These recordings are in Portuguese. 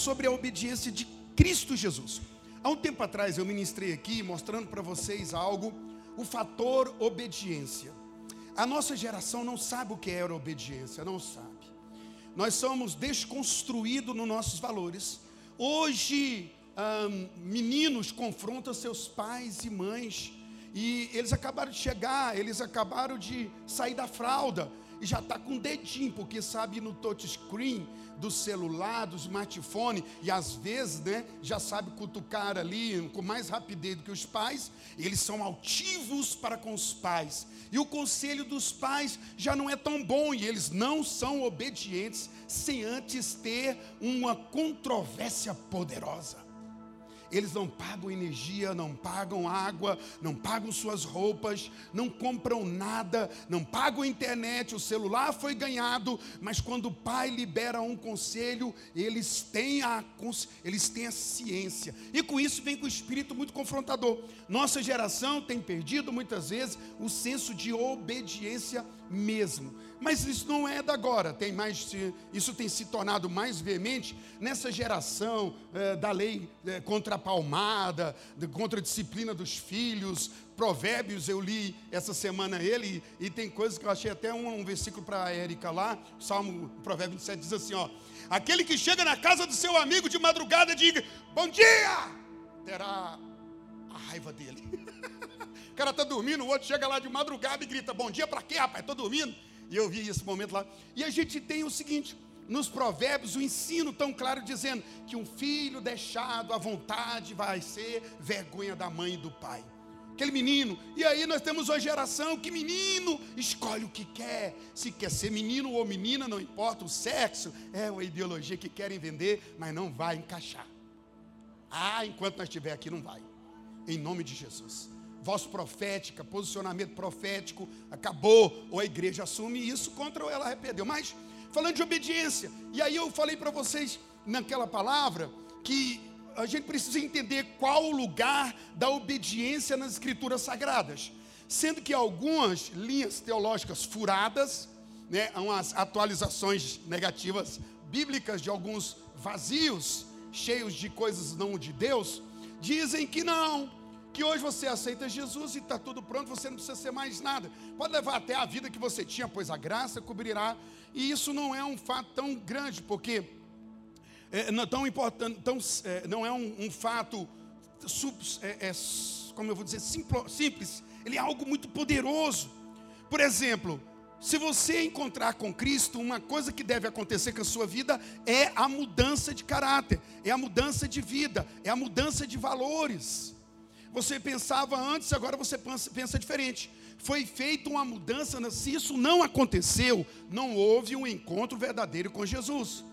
sobre a obediência de Cristo Jesus. Há um tempo atrás eu ministrei aqui mostrando para vocês algo, o fator obediência. A nossa geração não sabe o que era obediência, não sabe. Nós somos desconstruídos nos nossos valores. Hoje, hum, meninos confrontam seus pais e mães, e eles acabaram de chegar, eles acabaram de sair da fralda, e já está com dedinho, porque sabe no touchscreen do celular, do smartphone, e às vezes, né, já sabe cutucar ali com mais rapidez do que os pais, eles são altivos para com os pais. E o conselho dos pais já não é tão bom, e eles não são obedientes sem antes ter uma controvérsia poderosa. Eles não pagam energia, não pagam água, não pagam suas roupas, não compram nada, não pagam internet, o celular foi ganhado, mas quando o pai libera um conselho, eles têm a, eles têm a ciência. E com isso vem com o espírito muito confrontador. Nossa geração tem perdido muitas vezes o senso de obediência mesmo. Mas isso não é da agora, tem mais, isso tem se tornado mais veemente nessa geração é, da lei é, contra a palmada, de, contra a disciplina dos filhos. Provérbios, eu li essa semana ele, e tem coisas que eu achei até um, um versículo para a Érica lá, Salmo, Provérbio 27 diz assim: ó, aquele que chega na casa do seu amigo de madrugada diga, bom dia, terá a raiva dele. o cara está dormindo, o outro chega lá de madrugada e grita, bom dia para quê, rapaz? Estou dormindo. E eu vi esse momento lá. E a gente tem o seguinte: nos provérbios, o ensino tão claro dizendo que um filho deixado à vontade vai ser vergonha da mãe e do pai. Aquele menino, e aí nós temos uma geração que menino escolhe o que quer, se quer ser menino ou menina, não importa o sexo, é uma ideologia que querem vender, mas não vai encaixar. Ah, enquanto nós estiver aqui, não vai, em nome de Jesus voz profética, posicionamento profético, acabou, ou a igreja assume isso contra ou ela arrependeu. Mas, falando de obediência, e aí eu falei para vocês naquela palavra que a gente precisa entender qual o lugar da obediência nas escrituras sagradas. Sendo que algumas linhas teológicas furadas, né, umas atualizações negativas bíblicas de alguns vazios, cheios de coisas não de Deus, dizem que não, que hoje você aceita Jesus e está tudo pronto, você não precisa ser mais nada. Pode levar até a vida que você tinha, pois a graça cobrirá. E isso não é um fato tão grande, porque é, não, tão importante, tão, é, não é um, um fato sub, é, é, como eu vou dizer, simplo, simples. Ele é algo muito poderoso. Por exemplo, se você encontrar com Cristo, uma coisa que deve acontecer com a sua vida é a mudança de caráter, é a mudança de vida, é a mudança de valores. Você pensava antes, agora você pensa diferente. Foi feita uma mudança, se isso não aconteceu, não houve um encontro verdadeiro com Jesus.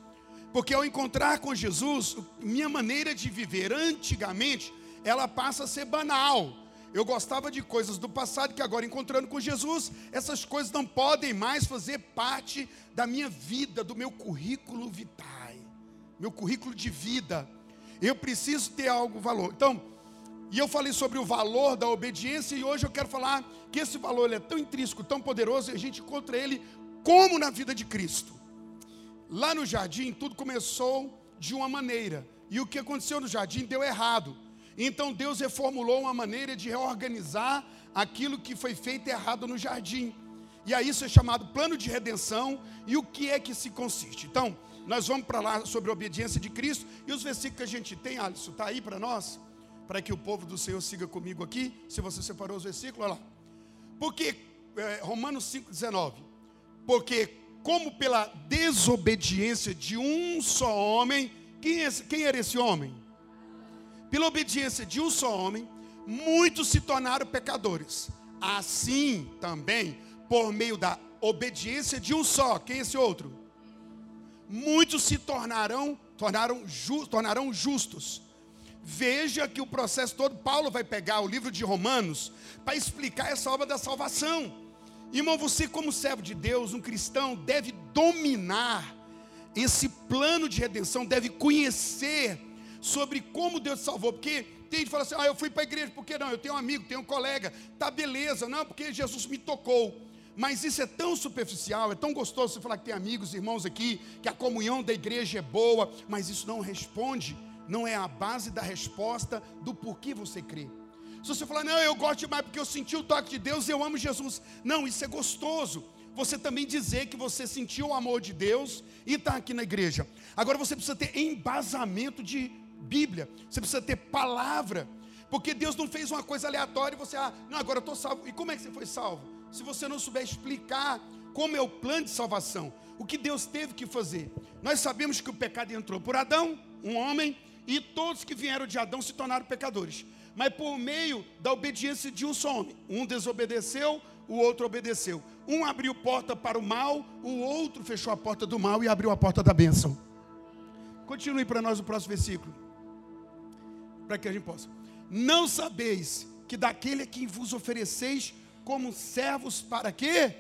Porque ao encontrar com Jesus, minha maneira de viver antigamente, ela passa a ser banal. Eu gostava de coisas do passado que agora encontrando com Jesus, essas coisas não podem mais fazer parte da minha vida, do meu currículo vitae, meu currículo de vida. Eu preciso ter algo valor. Então, e eu falei sobre o valor da obediência e hoje eu quero falar que esse valor é tão intrínseco, tão poderoso e a gente encontra ele como na vida de Cristo. Lá no jardim tudo começou de uma maneira e o que aconteceu no jardim deu errado. Então Deus reformulou uma maneira de reorganizar aquilo que foi feito errado no jardim. E aí isso é chamado plano de redenção e o que é que se consiste. Então, nós vamos para lá sobre a obediência de Cristo e os versículos que a gente tem, Alisson, está aí para nós? Para que o povo do Senhor siga comigo aqui. Se você separou os versículos, olha lá. Porque, é, Romanos 5,19. Porque, como pela desobediência de um só homem, quem, é, quem era esse homem? Pela obediência de um só homem, muitos se tornaram pecadores. Assim também, por meio da obediência de um só, quem é esse outro? Muitos se tornarão, tornaram, ju, tornarão justos Veja que o processo todo, Paulo vai pegar o livro de Romanos para explicar essa obra da salvação. Irmão, você, como servo de Deus, um cristão, deve dominar esse plano de redenção, deve conhecer sobre como Deus salvou, porque tem gente que fala assim: ah, eu fui para a igreja, por que não? Eu tenho um amigo, tenho um colega, tá beleza, não, porque Jesus me tocou. Mas isso é tão superficial, é tão gostoso você falar que tem amigos, irmãos aqui, que a comunhão da igreja é boa, mas isso não responde, não é a base da resposta do porquê você crê. Se você falar, não, eu gosto demais porque eu senti o toque de Deus, eu amo Jesus. Não, isso é gostoso. Você também dizer que você sentiu o amor de Deus e está aqui na igreja. Agora você precisa ter embasamento de Bíblia, você precisa ter palavra, porque Deus não fez uma coisa aleatória e você, ah, não, agora eu estou salvo. E como é que você foi salvo? se você não souber explicar como é o plano de salvação, o que Deus teve que fazer. Nós sabemos que o pecado entrou por Adão, um homem, e todos que vieram de Adão se tornaram pecadores. Mas por meio da obediência de um só homem. Um desobedeceu, o outro obedeceu. Um abriu porta para o mal, o outro fechou a porta do mal e abriu a porta da bênção. Continue para nós o próximo versículo. Para que a gente possa. Não sabeis que daquele a quem vos ofereceis como servos para quê?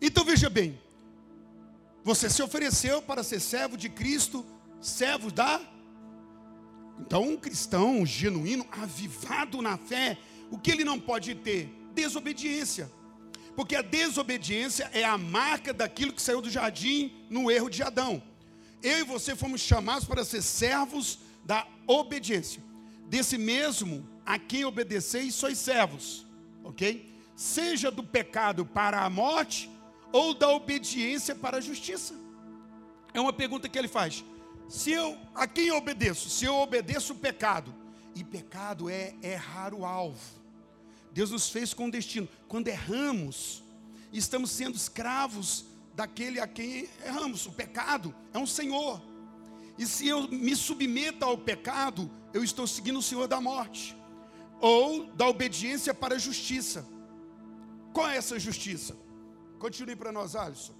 Então veja bem, você se ofereceu para ser servo de Cristo, servo da. Então, um cristão genuíno, avivado na fé, o que ele não pode ter? Desobediência. Porque a desobediência é a marca daquilo que saiu do jardim no erro de Adão. Eu e você fomos chamados para ser servos da obediência. Desse mesmo a quem obedeceis, sois servos ok? Seja do pecado para a morte ou da obediência para a justiça. É uma pergunta que ele faz. Se eu, a quem eu obedeço? Se eu obedeço o pecado, e pecado é errar o alvo. Deus nos fez com destino. Quando erramos, estamos sendo escravos daquele a quem erramos. O pecado é um senhor. E se eu me submeto ao pecado, eu estou seguindo o senhor da morte ou da obediência para a justiça. Qual é essa justiça? Continue para nós, Alisson.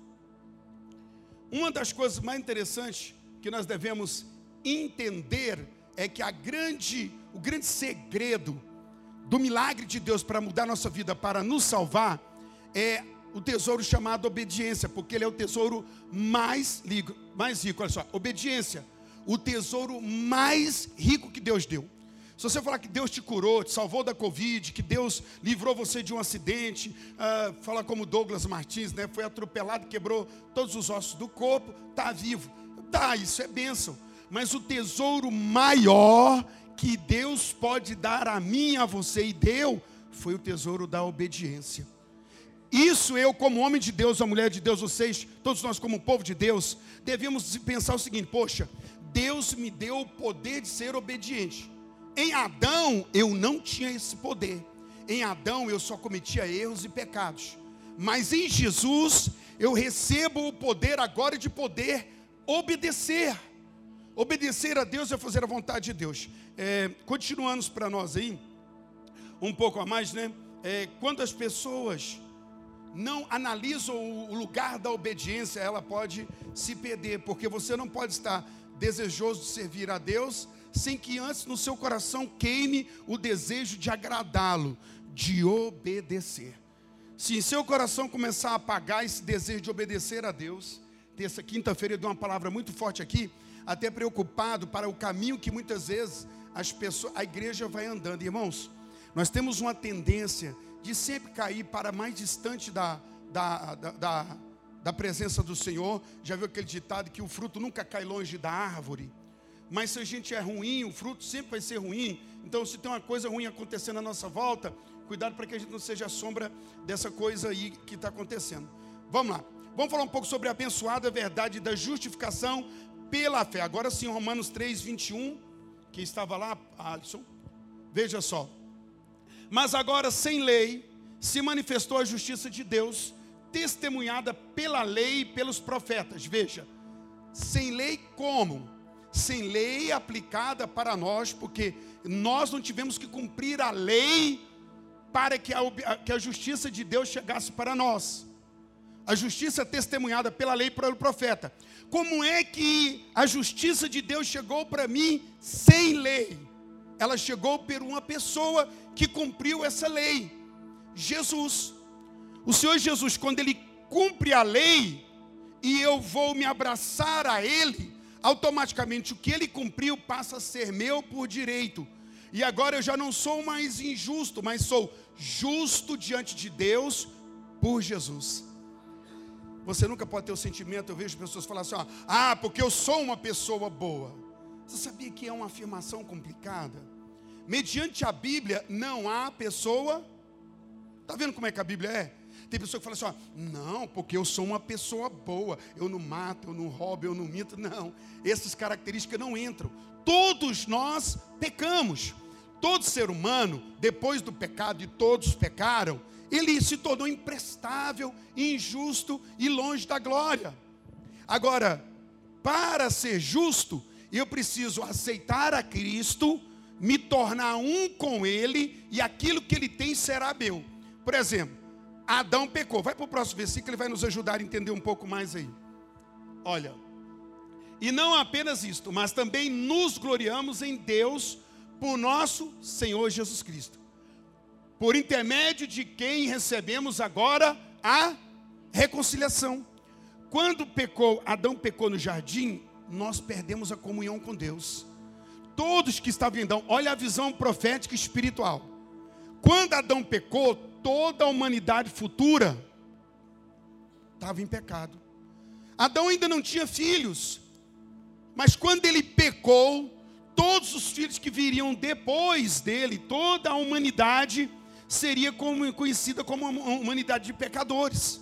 Uma das coisas mais interessantes que nós devemos entender é que a grande, o grande segredo do milagre de Deus para mudar nossa vida, para nos salvar, é o tesouro chamado obediência, porque ele é o tesouro mais, rico, mais rico. Olha só, obediência, o tesouro mais rico que Deus deu. Se você falar que Deus te curou, te salvou da Covid, que Deus livrou você de um acidente, uh, fala como Douglas Martins, né? Foi atropelado, quebrou todos os ossos do corpo, está vivo. Tá, isso é bênção. Mas o tesouro maior que Deus pode dar a mim, a você e deu, foi o tesouro da obediência. Isso eu, como homem de Deus, a mulher de Deus, vocês, todos nós como povo de Deus, devemos pensar o seguinte: poxa, Deus me deu o poder de ser obediente. Em Adão eu não tinha esse poder. Em Adão eu só cometia erros e pecados. Mas em Jesus eu recebo o poder agora de poder obedecer. Obedecer a Deus é fazer a vontade de Deus. É, continuando para nós aí, um pouco a mais, né? É, quando as pessoas não analisam o lugar da obediência, ela pode se perder, porque você não pode estar desejoso de servir a Deus sem que antes no seu coração queime o desejo de agradá-lo, de obedecer. Se em seu coração começar a apagar esse desejo de obedecer a Deus, terça, quinta-feira eu dou uma palavra muito forte aqui, até preocupado para o caminho que muitas vezes as pessoas, a igreja vai andando. Irmãos, nós temos uma tendência de sempre cair para mais distante da, da, da, da, da presença do Senhor. Já viu aquele ditado que o fruto nunca cai longe da árvore? Mas se a gente é ruim, o fruto sempre vai ser ruim. Então, se tem uma coisa ruim acontecendo à nossa volta, cuidado para que a gente não seja a sombra dessa coisa aí que está acontecendo. Vamos lá. Vamos falar um pouco sobre a abençoada verdade da justificação pela fé. Agora sim, Romanos 3, 21, que estava lá, Alisson. Veja só. Mas agora, sem lei, se manifestou a justiça de Deus, testemunhada pela lei e pelos profetas. Veja, sem lei como? sem lei aplicada para nós, porque nós não tivemos que cumprir a lei para que a, que a justiça de Deus chegasse para nós. A justiça testemunhada pela lei e pelo profeta. Como é que a justiça de Deus chegou para mim sem lei? Ela chegou por uma pessoa que cumpriu essa lei. Jesus. O Senhor Jesus, quando ele cumpre a lei, e eu vou me abraçar a ele, automaticamente o que ele cumpriu passa a ser meu por direito. E agora eu já não sou mais injusto, mas sou justo diante de Deus por Jesus. Você nunca pode ter o sentimento, eu vejo pessoas falar assim: ó, ah, porque eu sou uma pessoa boa. Você sabia que é uma afirmação complicada? Mediante a Bíblia, não há pessoa. Está vendo como é que a Bíblia é? Tem pessoa que fala assim: ó, não, porque eu sou uma pessoa boa, eu não mato, eu não roubo, eu não minto. Não, essas características não entram. Todos nós pecamos. Todo ser humano, depois do pecado, e todos pecaram, ele se tornou imprestável, injusto e longe da glória. Agora, para ser justo, eu preciso aceitar a Cristo, me tornar um com Ele, e aquilo que Ele tem será meu. Por exemplo, Adão pecou. Vai para o próximo versículo, ele vai nos ajudar a entender um pouco mais aí. Olha, e não apenas isto, mas também nos gloriamos em Deus por nosso Senhor Jesus Cristo por intermédio de quem recebemos agora a reconciliação. Quando pecou, Adão pecou no jardim, nós perdemos a comunhão com Deus. Todos que estavam em Adão, olha a visão profética e espiritual. Quando Adão pecou, toda a humanidade futura estava em pecado. Adão ainda não tinha filhos, mas quando ele pecou, todos os filhos que viriam depois dele, toda a humanidade seria como, conhecida como uma humanidade de pecadores.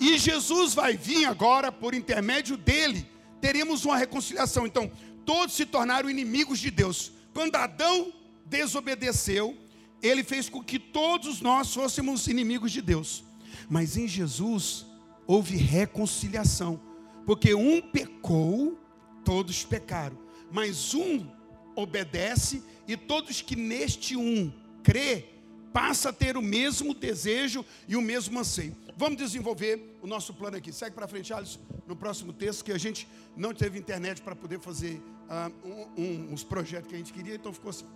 E Jesus vai vir agora, por intermédio dele, teremos uma reconciliação. Então, todos se tornaram inimigos de Deus. Quando Adão desobedeceu, ele fez com que todos nós fôssemos inimigos de Deus. Mas em Jesus houve reconciliação, porque um pecou, todos pecaram, mas um obedece e todos que neste um crê passa a ter o mesmo desejo e o mesmo anseio. Vamos desenvolver o nosso plano aqui. Segue para frente, Alisson, no próximo texto, que a gente não teve internet para poder fazer uh, um, um, uns projetos que a gente queria, então ficou assim.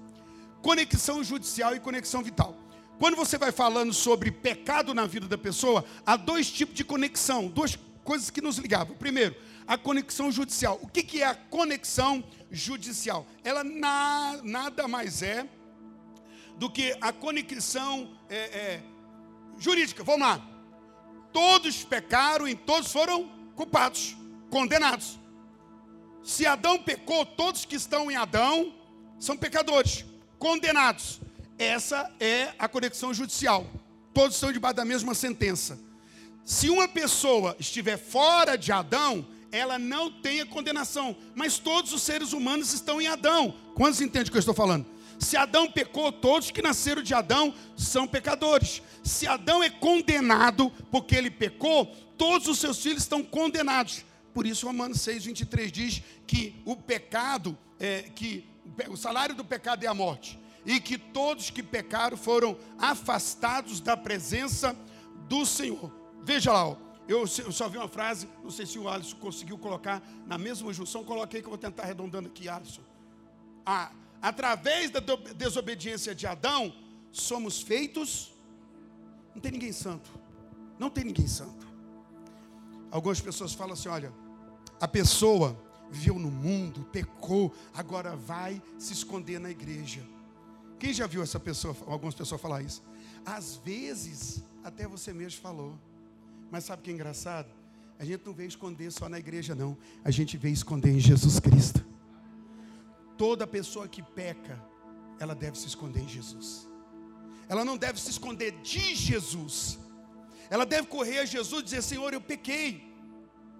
Conexão judicial e conexão vital. Quando você vai falando sobre pecado na vida da pessoa, há dois tipos de conexão, duas coisas que nos ligavam. Primeiro, a conexão judicial. O que, que é a conexão judicial? Ela na, nada mais é do que a conexão é, é, jurídica. Vamos lá. Todos pecaram e todos foram culpados, condenados. Se Adão pecou, todos que estão em Adão são pecadores, condenados. Essa é a conexão judicial. Todos estão debaixo da mesma sentença. Se uma pessoa estiver fora de Adão, ela não tem a condenação, mas todos os seres humanos estão em Adão. Quantos entendem o que eu estou falando? Se Adão pecou, todos que nasceram de Adão são pecadores. Se Adão é condenado porque ele pecou, todos os seus filhos estão condenados. Por isso, Romanos 6, 23 diz que o pecado, é, que o salário do pecado é a morte, e que todos que pecaram foram afastados da presença do Senhor. Veja lá, ó, eu, só vi uma frase, não sei se o Alisson conseguiu colocar na mesma junção, coloquei que eu vou tentar arredondando aqui, Alisson. Ah, através da desobediência de Adão, somos feitos. Não tem ninguém santo. Não tem ninguém santo. Algumas pessoas falam assim: olha, a pessoa viveu no mundo, pecou, agora vai se esconder na igreja. Quem já viu essa pessoa, algumas pessoas falar isso? Às vezes, até você mesmo falou. Mas sabe o que é engraçado? A gente não vê esconder só na igreja, não. A gente vê esconder em Jesus Cristo. Toda pessoa que peca, ela deve se esconder em Jesus. Ela não deve se esconder de Jesus. Ela deve correr a Jesus e dizer: Senhor, eu pequei.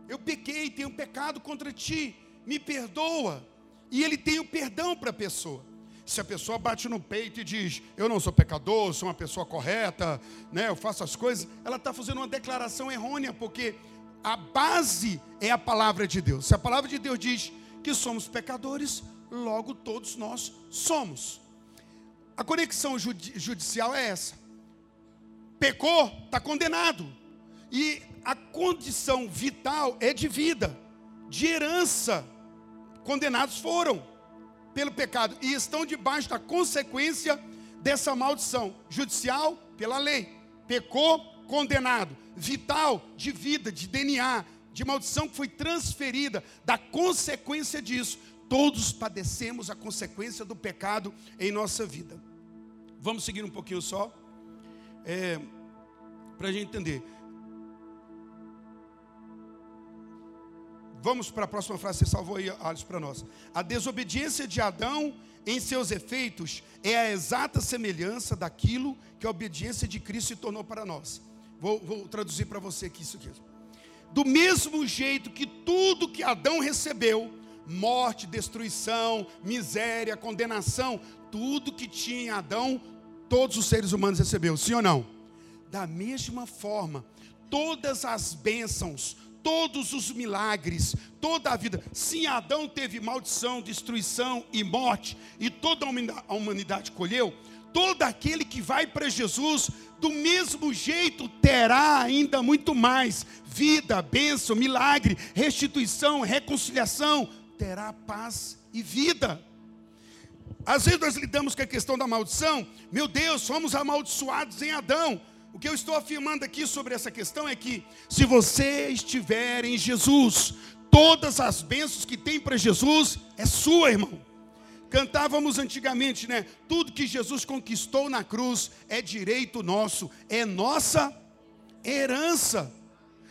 Eu pequei, tenho pecado contra ti. Me perdoa. E ele tem o perdão para a pessoa. Se a pessoa bate no peito e diz: Eu não sou pecador, sou uma pessoa correta, né, eu faço as coisas, ela está fazendo uma declaração errônea, porque a base é a palavra de Deus. Se a palavra de Deus diz que somos pecadores, logo todos nós somos. A conexão judi judicial é essa. Pecou, está condenado. E a condição vital é de vida, de herança. Condenados foram pelo pecado e estão debaixo da consequência dessa maldição judicial pela lei. Pecou, condenado. Vital, de vida, de DNA, de maldição que foi transferida, da consequência disso Todos padecemos a consequência do pecado em nossa vida. Vamos seguir um pouquinho só. É, para a gente entender. Vamos para a próxima frase, você salvou aí, Alice, para nós. A desobediência de Adão, em seus efeitos, é a exata semelhança daquilo que a obediência de Cristo se tornou para nós. Vou, vou traduzir para você aqui isso aqui. Do mesmo jeito que tudo que Adão recebeu, morte, destruição, miséria, condenação, tudo que tinha Adão, todos os seres humanos receberam, sim ou não? Da mesma forma, todas as bênçãos, todos os milagres, toda a vida. Sim, Adão teve maldição, destruição e morte, e toda a humanidade colheu. Todo aquele que vai para Jesus, do mesmo jeito, terá ainda muito mais: vida, bênção, milagre, restituição, reconciliação, terá paz e vida. Às vezes nós lidamos com a questão da maldição, meu Deus, somos amaldiçoados em Adão. O que eu estou afirmando aqui sobre essa questão é que, se você estiver em Jesus, todas as bênçãos que tem para Jesus é sua, irmão. Cantávamos antigamente, né? Tudo que Jesus conquistou na cruz é direito nosso, é nossa herança.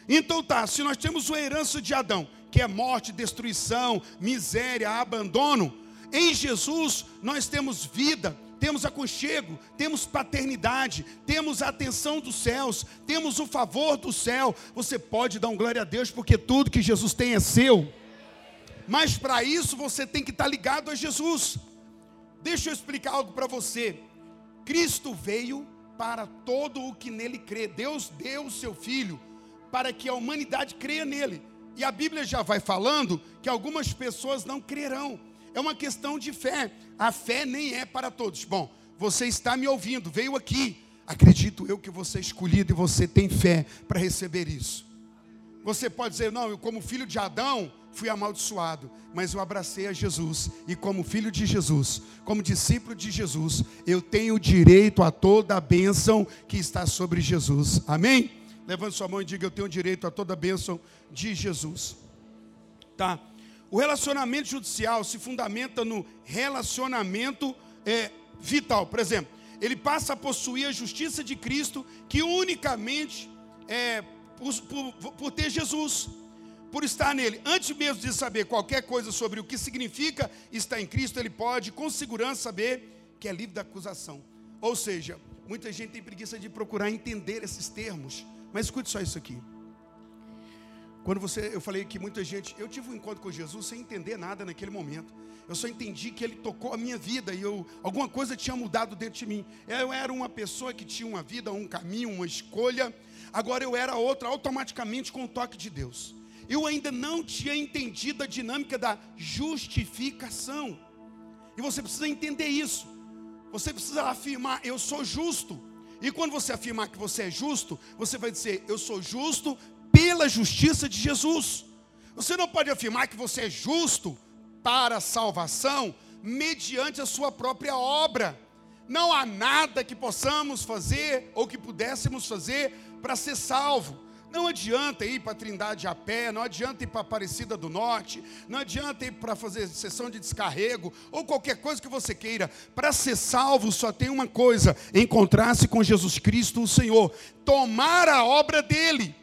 Então tá, se nós temos uma herança de Adão, que é morte, destruição, miséria, abandono, em Jesus nós temos vida, temos aconchego, temos paternidade, temos a atenção dos céus, temos o favor do céu. Você pode dar um glória a Deus, porque tudo que Jesus tem é seu. Mas para isso você tem que estar ligado a Jesus. Deixa eu explicar algo para você. Cristo veio para todo o que nele crê. Deus deu o seu filho para que a humanidade creia nele. E a Bíblia já vai falando que algumas pessoas não crerão. É uma questão de fé. A fé nem é para todos. Bom, você está me ouvindo, veio aqui. Acredito eu que você é escolhido e você tem fé para receber isso. Você pode dizer, não, eu como filho de Adão fui amaldiçoado, mas eu abracei a Jesus e como filho de Jesus, como discípulo de Jesus, eu tenho direito a toda a bênção que está sobre Jesus. Amém? Levante sua mão e diga, eu tenho direito a toda a bênção de Jesus. Tá? O relacionamento judicial se fundamenta no relacionamento é, vital. Por exemplo, ele passa a possuir a justiça de Cristo, que unicamente é por, por, por ter Jesus, por estar nele. Antes mesmo de saber qualquer coisa sobre o que significa estar em Cristo, ele pode com segurança saber que é livre da acusação. Ou seja, muita gente tem preguiça de procurar entender esses termos. Mas escute só isso aqui. Quando você, eu falei que muita gente, eu tive um encontro com Jesus sem entender nada naquele momento. Eu só entendi que ele tocou a minha vida e eu, alguma coisa tinha mudado dentro de mim. Eu era uma pessoa que tinha uma vida, um caminho, uma escolha. Agora eu era outra automaticamente com o toque de Deus. Eu ainda não tinha entendido a dinâmica da justificação. E você precisa entender isso. Você precisa afirmar: eu sou justo. E quando você afirmar que você é justo, você vai dizer: eu sou justo pela justiça de Jesus. Você não pode afirmar que você é justo para a salvação mediante a sua própria obra. Não há nada que possamos fazer ou que pudéssemos fazer para ser salvo. Não adianta ir para Trindade a pé, não adianta ir para Aparecida do Norte, não adianta ir para fazer sessão de descarrego ou qualquer coisa que você queira. Para ser salvo só tem uma coisa: encontrar-se com Jesus Cristo, o Senhor, tomar a obra dele.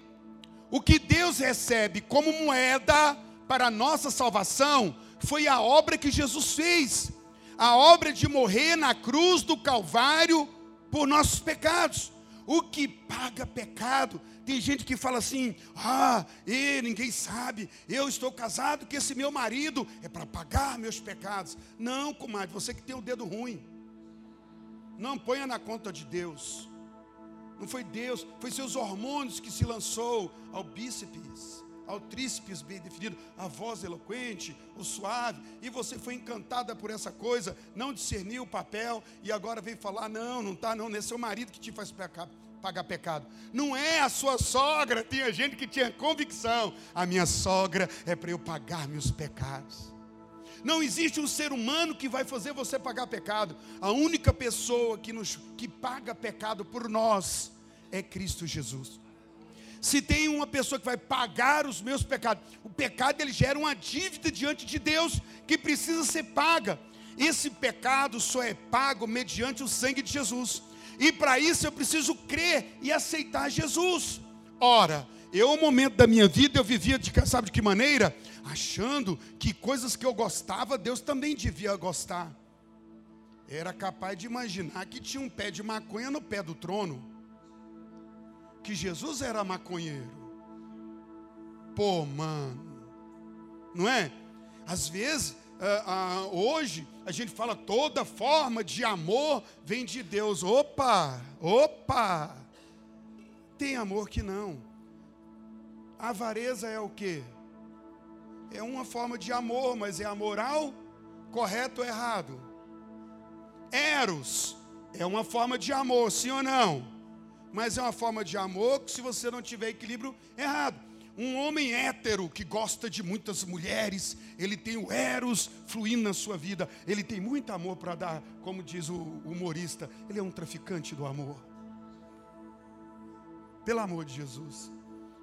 O que Deus recebe como moeda para a nossa salvação foi a obra que Jesus fez, a obra de morrer na cruz do Calvário por nossos pecados. O que paga pecado? Tem gente que fala assim: ah, e ninguém sabe, eu estou casado que esse meu marido é para pagar meus pecados. Não, comadre, você que tem o dedo ruim. Não ponha na conta de Deus. Não foi Deus, foi seus hormônios que se lançou ao bíceps, ao tríceps bem definido, a voz eloquente, o suave, e você foi encantada por essa coisa, não discerniu o papel e agora vem falar: não, não está, não, não é seu marido que te faz pecar, pagar pecado. Não é a sua sogra, tinha gente que tinha convicção: a minha sogra é para eu pagar meus pecados. Não existe um ser humano que vai fazer você pagar pecado. A única pessoa que, nos, que paga pecado por nós é Cristo Jesus. Se tem uma pessoa que vai pagar os meus pecados, o pecado ele gera uma dívida diante de Deus que precisa ser paga. Esse pecado só é pago mediante o sangue de Jesus. E para isso eu preciso crer e aceitar Jesus. Ora, eu, um momento da minha vida, eu vivia de sabe de que maneira? Achando que coisas que eu gostava, Deus também devia gostar. Era capaz de imaginar que tinha um pé de maconha no pé do trono. Que Jesus era maconheiro. Pô, mano. Não é? Às vezes, uh, uh, hoje, a gente fala toda forma de amor vem de Deus. Opa, opa. Tem amor que não. A avareza é o quê? É uma forma de amor, mas é amoral, correto ou errado? Eros é uma forma de amor, sim ou não? Mas é uma forma de amor que se você não tiver equilíbrio, errado. Um homem hétero que gosta de muitas mulheres, ele tem o Eros fluindo na sua vida, ele tem muito amor para dar, como diz o humorista, ele é um traficante do amor. Pelo amor de Jesus.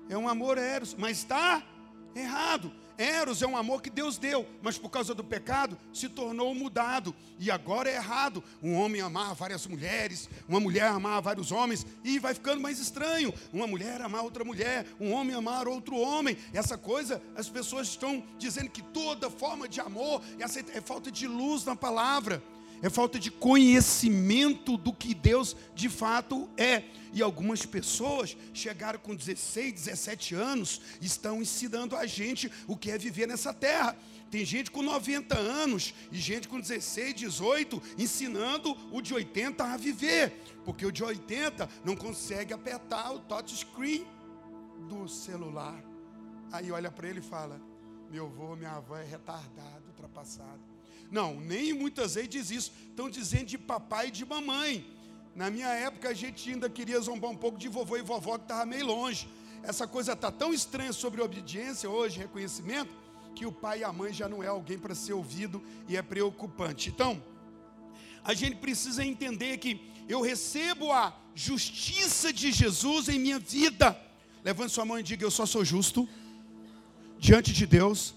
É um amor Eros, mas está errado. Eros é um amor que Deus deu, mas por causa do pecado se tornou mudado. E agora é errado. Um homem amar várias mulheres, uma mulher amar vários homens, e vai ficando mais estranho. Uma mulher amar outra mulher, um homem amar outro homem. Essa coisa, as pessoas estão dizendo que toda forma de amor é falta de luz na palavra é falta de conhecimento do que Deus de fato é. E algumas pessoas chegaram com 16, 17 anos, estão ensinando a gente o que é viver nessa terra. Tem gente com 90 anos e gente com 16, 18 ensinando o de 80 a viver, porque o de 80 não consegue apertar o touchscreen do celular. Aí olha para ele e fala: Meu avô, minha avó é retardado, ultrapassado. Não, nem muitas vezes diz isso. Estão dizendo de papai e de mamãe. Na minha época a gente ainda queria zombar um pouco de vovô e vovó que estava meio longe. Essa coisa está tão estranha sobre obediência hoje, reconhecimento, que o pai e a mãe já não é alguém para ser ouvido e é preocupante. Então, a gente precisa entender que eu recebo a justiça de Jesus em minha vida. Levante sua mão e diga: Eu só sou justo diante de Deus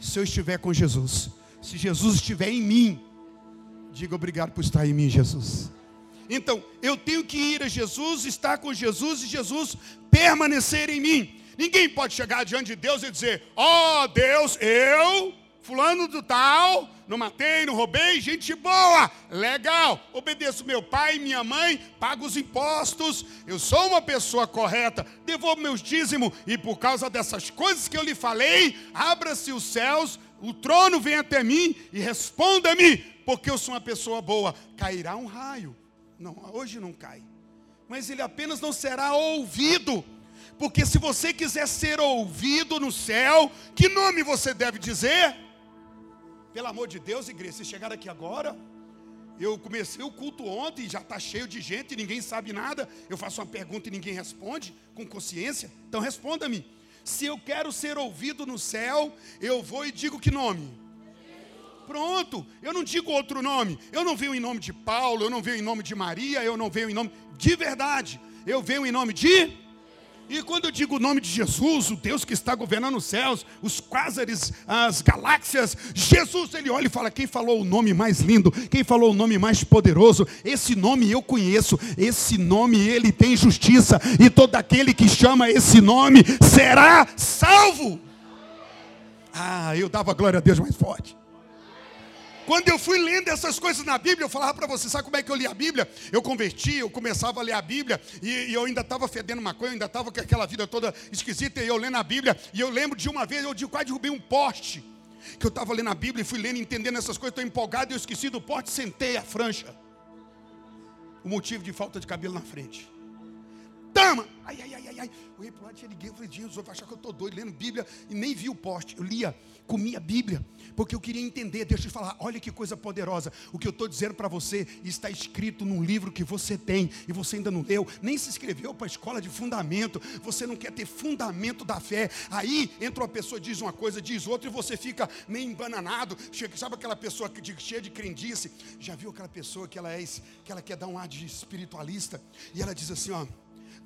se eu estiver com Jesus. Se Jesus estiver em mim, diga obrigado por estar em mim, Jesus. Então, eu tenho que ir a Jesus, estar com Jesus e Jesus permanecer em mim. Ninguém pode chegar diante de Deus e dizer: Ó oh, Deus, eu, fulano do tal, não matei, não roubei, gente boa, legal, obedeço meu pai minha mãe, pago os impostos, eu sou uma pessoa correta, devolvo meus dízimos, e por causa dessas coisas que eu lhe falei, abra-se os céus o trono vem até mim e responda-me, porque eu sou uma pessoa boa. Cairá um raio. Não, hoje não cai. Mas ele apenas não será ouvido. Porque se você quiser ser ouvido no céu, que nome você deve dizer? Pelo amor de Deus, igreja, se chegar aqui agora, eu comecei o culto ontem, já está cheio de gente, ninguém sabe nada. Eu faço uma pergunta e ninguém responde com consciência. Então responda-me. Se eu quero ser ouvido no céu, eu vou e digo que nome? Pronto, eu não digo outro nome. Eu não venho em nome de Paulo, eu não venho em nome de Maria, eu não venho em nome de verdade. Eu venho em nome de e quando eu digo o nome de Jesus, o Deus que está governando os céus, os quásares, as galáxias, Jesus, ele olha e fala: quem falou o nome mais lindo, quem falou o nome mais poderoso, esse nome eu conheço, esse nome ele tem justiça, e todo aquele que chama esse nome será salvo. Ah, eu dava glória a Deus mais forte. Quando eu fui lendo essas coisas na Bíblia, eu falava para você, sabe como é que eu li a Bíblia? Eu converti, eu começava a ler a Bíblia e, e eu ainda estava fedendo maconha, eu ainda estava com aquela vida toda esquisita e eu lendo a Bíblia. E eu lembro de uma vez, eu quase derrubei um poste. Que eu estava lendo a Bíblia e fui lendo, entendendo essas coisas, estou empolgado e eu esqueci do poste, sentei a francha. O motivo de falta de cabelo na frente. Tama! Ai, ai, ai, ai, ai. Eu ia para lado, tinha ninguém. Eu falei, Jesus, vai achar que eu estou doido, lendo Bíblia. E nem vi o poste. Eu lia, comia a Bíblia. Porque eu queria entender. Deixa eu te falar, olha que coisa poderosa. O que eu estou dizendo para você está escrito num livro que você tem. E você ainda não leu. Nem se inscreveu para a escola de fundamento. Você não quer ter fundamento da fé. Aí entra uma pessoa, diz uma coisa, diz outra. E você fica meio embananado. Sabe aquela pessoa que, cheia de crendice? Já viu aquela pessoa que ela é, que ela quer dar um ar de espiritualista? E ela diz assim, ó.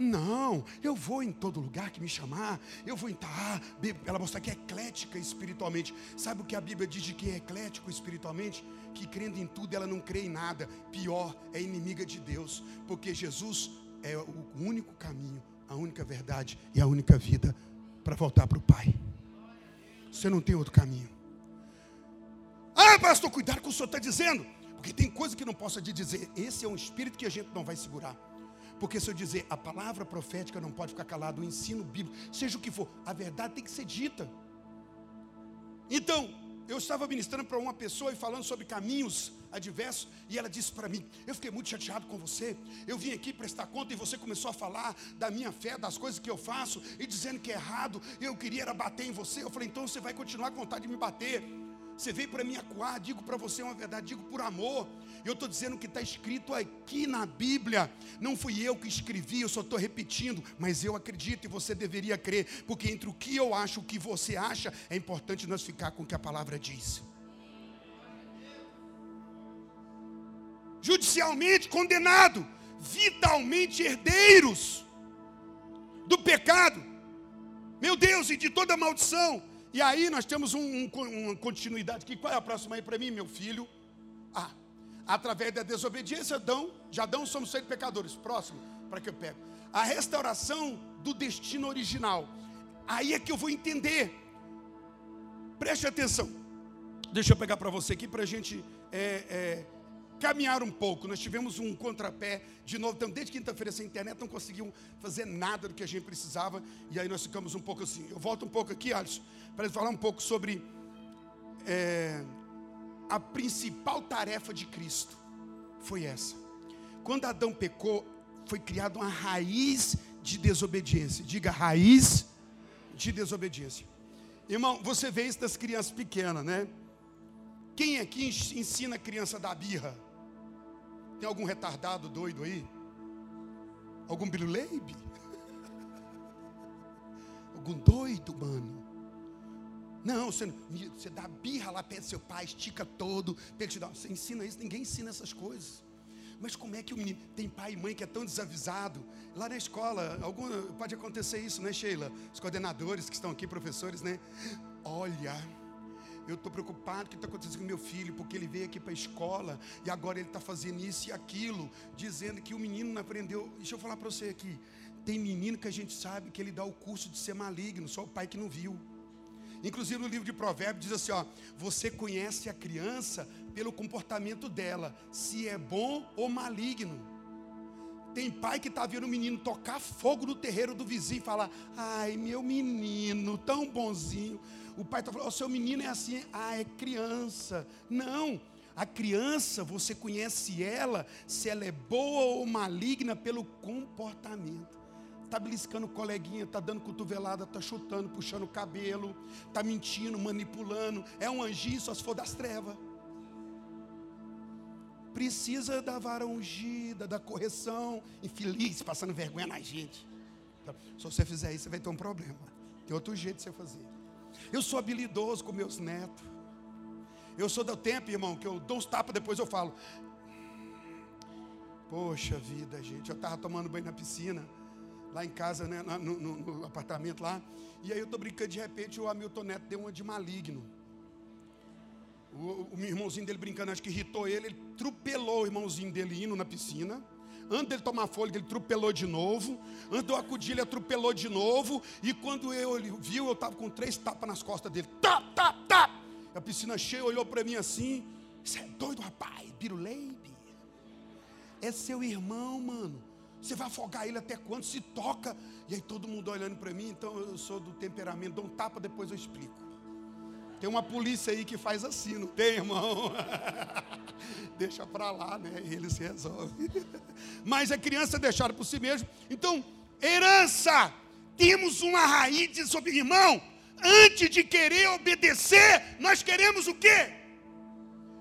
Não, eu vou em todo lugar que me chamar, eu vou entrar. Ela mostra que é eclética espiritualmente. Sabe o que a Bíblia diz de quem é eclético espiritualmente? Que crendo em tudo, ela não crê em nada. Pior, é inimiga de Deus, porque Jesus é o único caminho, a única verdade e a única vida para voltar para o Pai. Você não tem outro caminho. Ah, pastor, cuidado com o que o senhor está dizendo. Porque tem coisa que não posso te dizer. Esse é um espírito que a gente não vai segurar. Porque se eu dizer a palavra profética não pode ficar calado, o ensino bíblico, seja o que for, a verdade tem que ser dita. Então, eu estava ministrando para uma pessoa e falando sobre caminhos adversos, e ela disse para mim: Eu fiquei muito chateado com você. Eu vim aqui prestar conta e você começou a falar da minha fé, das coisas que eu faço, e dizendo que é errado. Eu queria era bater em você. Eu falei: Então você vai continuar com vontade de me bater. Você veio para me acuar, digo para você uma verdade, digo por amor. Eu estou dizendo que está escrito aqui na Bíblia. Não fui eu que escrevi, eu só estou repetindo, mas eu acredito e você deveria crer, porque entre o que eu acho e o que você acha, é importante nós ficar com o que a palavra diz. Judicialmente condenado, vitalmente herdeiros do pecado, meu Deus, e de toda maldição e aí nós temos um, um, uma continuidade aqui. Qual é a próxima aí para mim, meu filho? Ah, através da desobediência, Adão, de Adão somos feitos pecadores. Próximo, para que eu pego. A restauração do destino original. Aí é que eu vou entender. Preste atenção. Deixa eu pegar para você aqui para a gente é, é, caminhar um pouco. Nós tivemos um contrapé de novo. Então, desde quinta-feira sem internet, não conseguimos fazer nada do que a gente precisava. E aí nós ficamos um pouco assim. Eu volto um pouco aqui, Alisson, para falar um pouco sobre é, a principal tarefa de Cristo. Foi essa. Quando Adão pecou, foi criada uma raiz de desobediência. Diga raiz de desobediência. Irmão, você vê isso das crianças pequenas, né? Quem aqui ensina a criança da birra? Tem algum retardado doido aí? Algum biruleibe? algum doido, mano? Não, você, você dá birra lá perto do seu pai, estica todo, te dá, você ensina isso, ninguém ensina essas coisas. Mas como é que o menino tem pai e mãe que é tão desavisado? Lá na escola, algum, pode acontecer isso, né, Sheila? Os coordenadores que estão aqui, professores, né? Olha, eu estou preocupado com o que está acontecendo com meu filho, porque ele veio aqui para a escola e agora ele está fazendo isso e aquilo, dizendo que o menino não aprendeu. Deixa eu falar para você aqui: tem menino que a gente sabe que ele dá o curso de ser maligno, só o pai que não viu. Inclusive no livro de Provérbios diz assim: ó, você conhece a criança pelo comportamento dela, se é bom ou maligno. Tem pai que está vendo o menino tocar fogo no terreiro do vizinho e falar: Ai, meu menino, tão bonzinho. O pai está falando: O seu menino é assim, ah, é criança. Não, a criança, você conhece ela, se ela é boa ou maligna pelo comportamento. Está beliscando coleguinha, está dando cotovelada, está chutando, puxando o cabelo, está mentindo, manipulando. É um anjinho só se for das trevas. Precisa da vara ungida, da correção. Infeliz, passando vergonha na gente. Então, se você fizer isso, você vai ter um problema. Tem outro jeito de você fazer. Eu sou habilidoso com meus netos. Eu sou do tempo, irmão, que eu dou uns tapas, depois eu falo. Poxa vida, gente, eu estava tomando banho na piscina, lá em casa, né, no, no, no apartamento lá. E aí eu estou brincando, de repente o Hamilton Neto deu uma de maligno. O, o irmãozinho dele brincando, acho que irritou ele, ele trupelou o irmãozinho dele indo na piscina. Antes dele tomar fôlego, ele atropelou de novo. Antes eu acudir, ele atropelou de novo. E quando eu ele viu, eu estava com três tapas nas costas dele. Tá, tá, tá. A piscina cheia olhou para mim assim. Você é doido, rapaz? Biruleibe. É seu irmão, mano. Você vai afogar ele até quando? Se toca. E aí todo mundo olhando para mim. Então eu sou do temperamento. Dou um tapa, depois eu explico. Tem uma polícia aí que faz assim, não tem, irmão? Deixa para lá, né? Ele se resolve. Mas a criança é deixada por si mesmo. Então, herança. Temos uma raiz sobre irmão. Antes de querer obedecer, nós queremos o quê?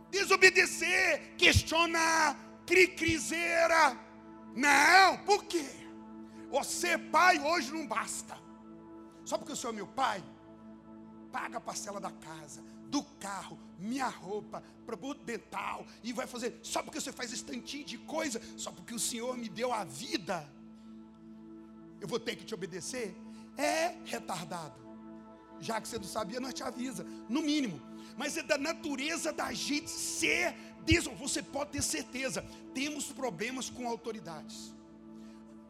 Desobedecer, questionar, cricrizeira. Não, por quê? Você, pai, hoje não basta. Só porque o senhor é meu pai, paga a parcela da casa, do carro, minha roupa, produto dental, e vai fazer, só porque você faz esse tantinho de coisa, só porque o Senhor me deu a vida. eu vou ter que te obedecer, é retardado. Já que você não sabia, nós te avisa, no mínimo. Mas é da natureza da gente ser Você pode ter certeza, temos problemas com autoridades.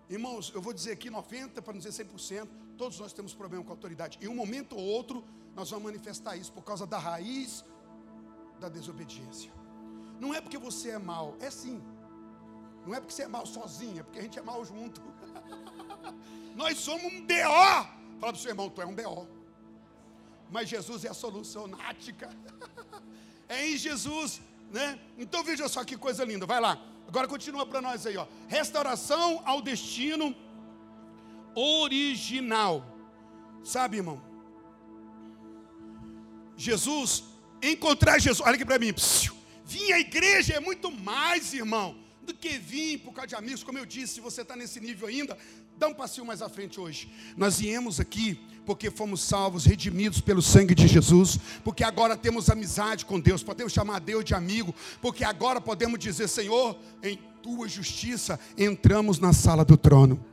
Irmãos, eu vou dizer aqui 90, para não dizer 100%, todos nós temos problema com autoridade. Em um momento ou outro, nós vamos manifestar isso por causa da raiz da desobediência. Não é porque você é mal, é sim. Não é porque você é mal sozinho, é porque a gente é mal junto. Nós somos um BO. Fala para o seu irmão, tu é um BO. Mas Jesus é a solução nática. É em Jesus, né? Então veja só que coisa linda. Vai lá. Agora continua para nós aí, ó. Restauração ao destino original. Sabe, irmão? Jesus, encontrar Jesus, olha aqui para mim. Vir à igreja é muito mais, irmão do que vir por causa de amigos, como eu disse, se você está nesse nível ainda, dá um passinho mais à frente hoje. Nós viemos aqui porque fomos salvos, redimidos pelo sangue de Jesus, porque agora temos amizade com Deus, podemos chamar Deus de amigo, porque agora podemos dizer, Senhor, em tua justiça entramos na sala do trono.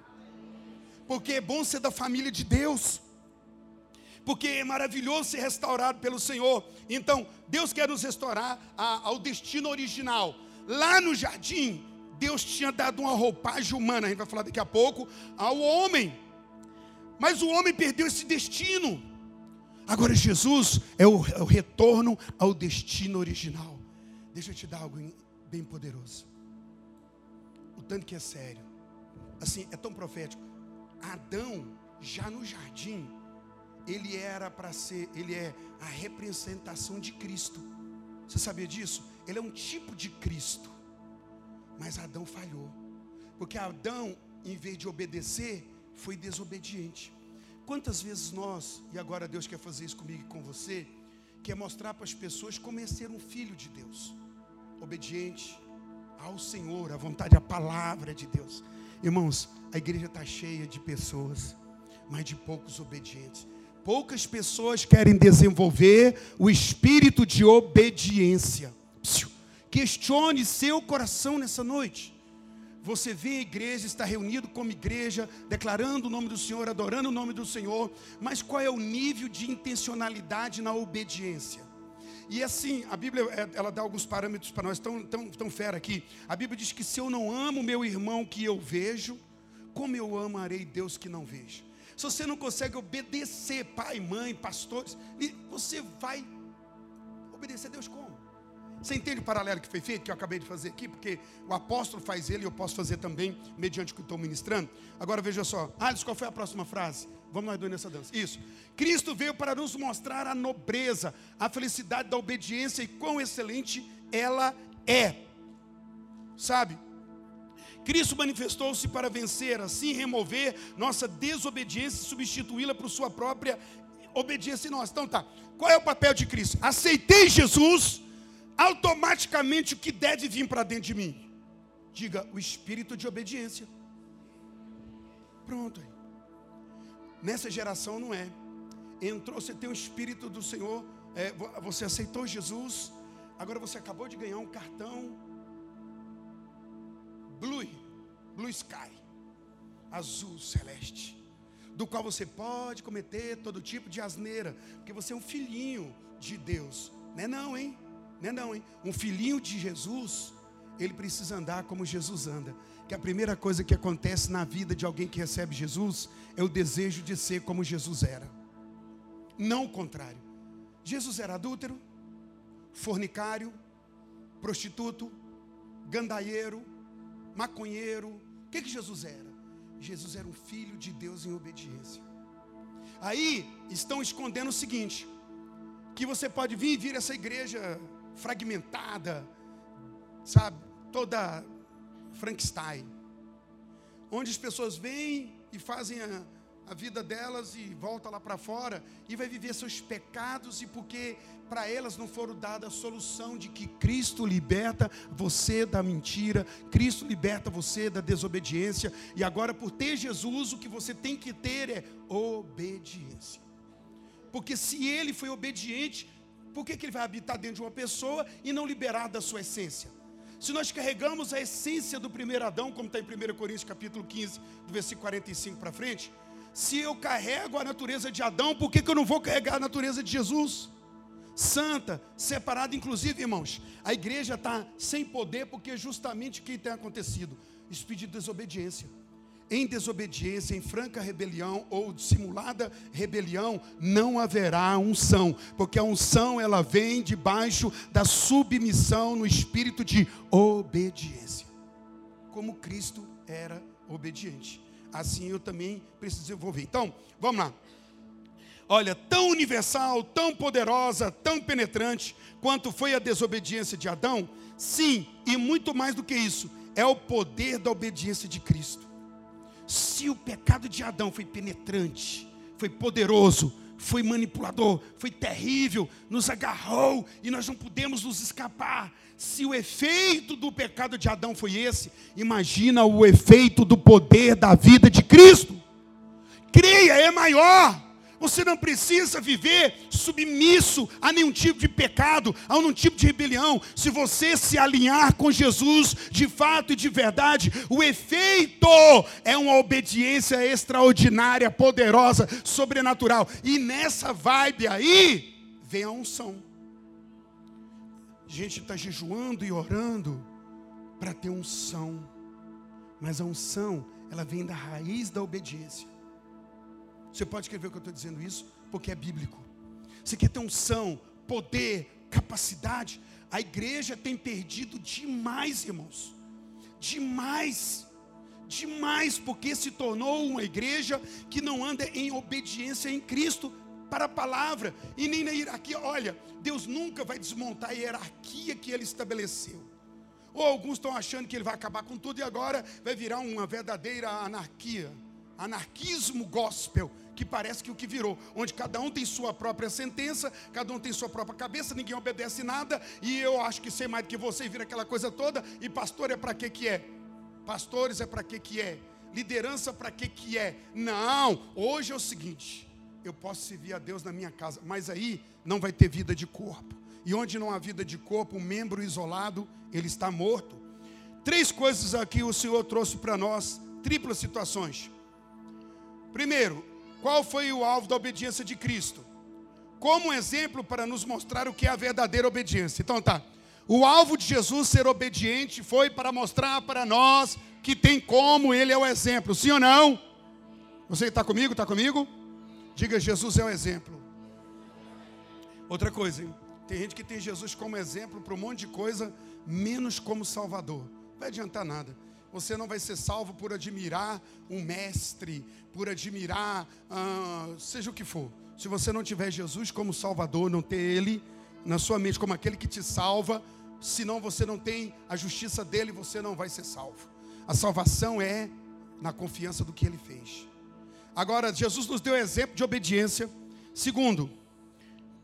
Porque é bom ser da família de Deus. Porque é maravilhoso ser restaurado pelo Senhor. Então, Deus quer nos restaurar ao destino original Lá no jardim, Deus tinha dado uma roupagem humana, a gente vai falar daqui a pouco, ao homem. Mas o homem perdeu esse destino. Agora Jesus é o, é o retorno ao destino original. Deixa eu te dar algo bem poderoso. O tanto que é sério. Assim, é tão profético. Adão, já no jardim, ele era para ser, ele é a representação de Cristo. Você sabia disso? Ele é um tipo de Cristo. Mas Adão falhou. Porque Adão, em vez de obedecer, foi desobediente. Quantas vezes nós, e agora Deus quer fazer isso comigo e com você, quer mostrar para as pessoas como é ser um filho de Deus, obediente ao Senhor, à vontade, à palavra de Deus. Irmãos, a igreja está cheia de pessoas, mas de poucos obedientes. Poucas pessoas querem desenvolver o espírito de obediência. Questione seu coração nessa noite. Você vem à igreja, está reunido como igreja, declarando o nome do Senhor, adorando o nome do Senhor, mas qual é o nível de intencionalidade na obediência? E assim, a Bíblia, é, ela dá alguns parâmetros para nós, tão, tão, tão fera aqui. A Bíblia diz que se eu não amo meu irmão que eu vejo, como eu amarei Deus que não vejo? se você não consegue obedecer pai, mãe, pastores, você vai obedecer a Deus como? Você entende o paralelo que foi feito, que eu acabei de fazer aqui? Porque o apóstolo faz ele e eu posso fazer também, mediante o que estou ministrando. Agora veja só. Alice, qual foi a próxima frase? Vamos nós dois nessa dança. Isso. Cristo veio para nos mostrar a nobreza, a felicidade da obediência e quão excelente ela é. Sabe? Cristo manifestou-se para vencer, assim remover nossa desobediência e substituí-la por sua própria obediência em nós. Então tá, qual é o papel de Cristo? Aceitei Jesus, automaticamente o que deve vir para dentro de mim? Diga, o espírito de obediência. Pronto. Nessa geração não é. Entrou, você tem o espírito do Senhor, é, você aceitou Jesus, agora você acabou de ganhar um cartão blue, blue sky, azul celeste, do qual você pode cometer todo tipo de asneira, porque você é um filhinho de Deus, não é não, hein? Não é não, hein? Um filhinho de Jesus, ele precisa andar como Jesus anda. Que a primeira coisa que acontece na vida de alguém que recebe Jesus é o desejo de ser como Jesus era. Não o contrário. Jesus era adúltero, fornicário, prostituto, gandaieiro, maconheiro. O que, que Jesus era? Jesus era um filho de Deus em obediência. Aí estão escondendo o seguinte: que você pode vir e vir essa igreja fragmentada, sabe, toda Frankenstein, onde as pessoas vêm e fazem a, a vida delas e volta lá para fora e vai viver seus pecados e porque para elas não foram dadas a solução de que Cristo liberta você da mentira, Cristo liberta você da desobediência e agora por ter Jesus o que você tem que ter é obediência. Porque se ele foi obediente, por que, que ele vai habitar dentro de uma pessoa e não liberar da sua essência? se nós carregamos a essência do primeiro Adão, como está em 1 Coríntios capítulo 15, do versículo 45 para frente, se eu carrego a natureza de Adão, por que, que eu não vou carregar a natureza de Jesus? Santa, separada, inclusive, irmãos, a igreja está sem poder porque justamente o que tem acontecido: espírito de desobediência em desobediência, em franca rebelião ou dissimulada rebelião, não haverá unção, porque a unção ela vem debaixo da submissão no espírito de obediência. Como Cristo era obediente, assim eu também preciso desenvolver. Então, vamos lá. Olha, tão universal, tão poderosa, tão penetrante quanto foi a desobediência de Adão, sim, e muito mais do que isso, é o poder da obediência de Cristo. Se o pecado de Adão foi penetrante, foi poderoso, foi manipulador, foi terrível, nos agarrou e nós não pudemos nos escapar. Se o efeito do pecado de Adão foi esse, imagina o efeito do poder da vida de Cristo. Creia, é maior. Você não precisa viver submisso a nenhum tipo de pecado, a nenhum tipo de rebelião. Se você se alinhar com Jesus de fato e de verdade, o efeito é uma obediência extraordinária, poderosa, sobrenatural. E nessa vibe aí, vem a unção. A gente está jejuando e orando para ter unção. Mas a unção, ela vem da raiz da obediência. Você pode escrever que eu estou dizendo isso? Porque é bíblico. Você quer ter unção, poder, capacidade. A igreja tem perdido demais, irmãos. Demais. Demais, porque se tornou uma igreja que não anda em obediência em Cristo para a palavra e nem na hierarquia. Olha, Deus nunca vai desmontar a hierarquia que ele estabeleceu. Ou alguns estão achando que ele vai acabar com tudo e agora vai virar uma verdadeira anarquia anarquismo gospel, que parece que o que virou, onde cada um tem sua própria sentença, cada um tem sua própria cabeça, ninguém obedece nada, e eu acho que sei mais do que você e vira aquela coisa toda, e pastor é para que que é? Pastores é para que que é? Liderança para que que é? Não, hoje é o seguinte, eu posso servir a Deus na minha casa, mas aí não vai ter vida de corpo. E onde não há vida de corpo, um membro isolado, ele está morto. Três coisas aqui o Senhor trouxe para nós, triplas situações. Primeiro, qual foi o alvo da obediência de Cristo? Como exemplo para nos mostrar o que é a verdadeira obediência. Então tá. O alvo de Jesus ser obediente foi para mostrar para nós que tem como ele é o exemplo. Sim ou não? Você está comigo? Está comigo? Diga, Jesus é o exemplo. Outra coisa, hein? tem gente que tem Jesus como exemplo para um monte de coisa, menos como Salvador. Não vai adiantar nada. Você não vai ser salvo por admirar um mestre, por admirar, ah, seja o que for. Se você não tiver Jesus como Salvador, não ter Ele na sua mente como aquele que te salva, senão você não tem a justiça dele, você não vai ser salvo. A salvação é na confiança do que Ele fez. Agora, Jesus nos deu exemplo de obediência. Segundo,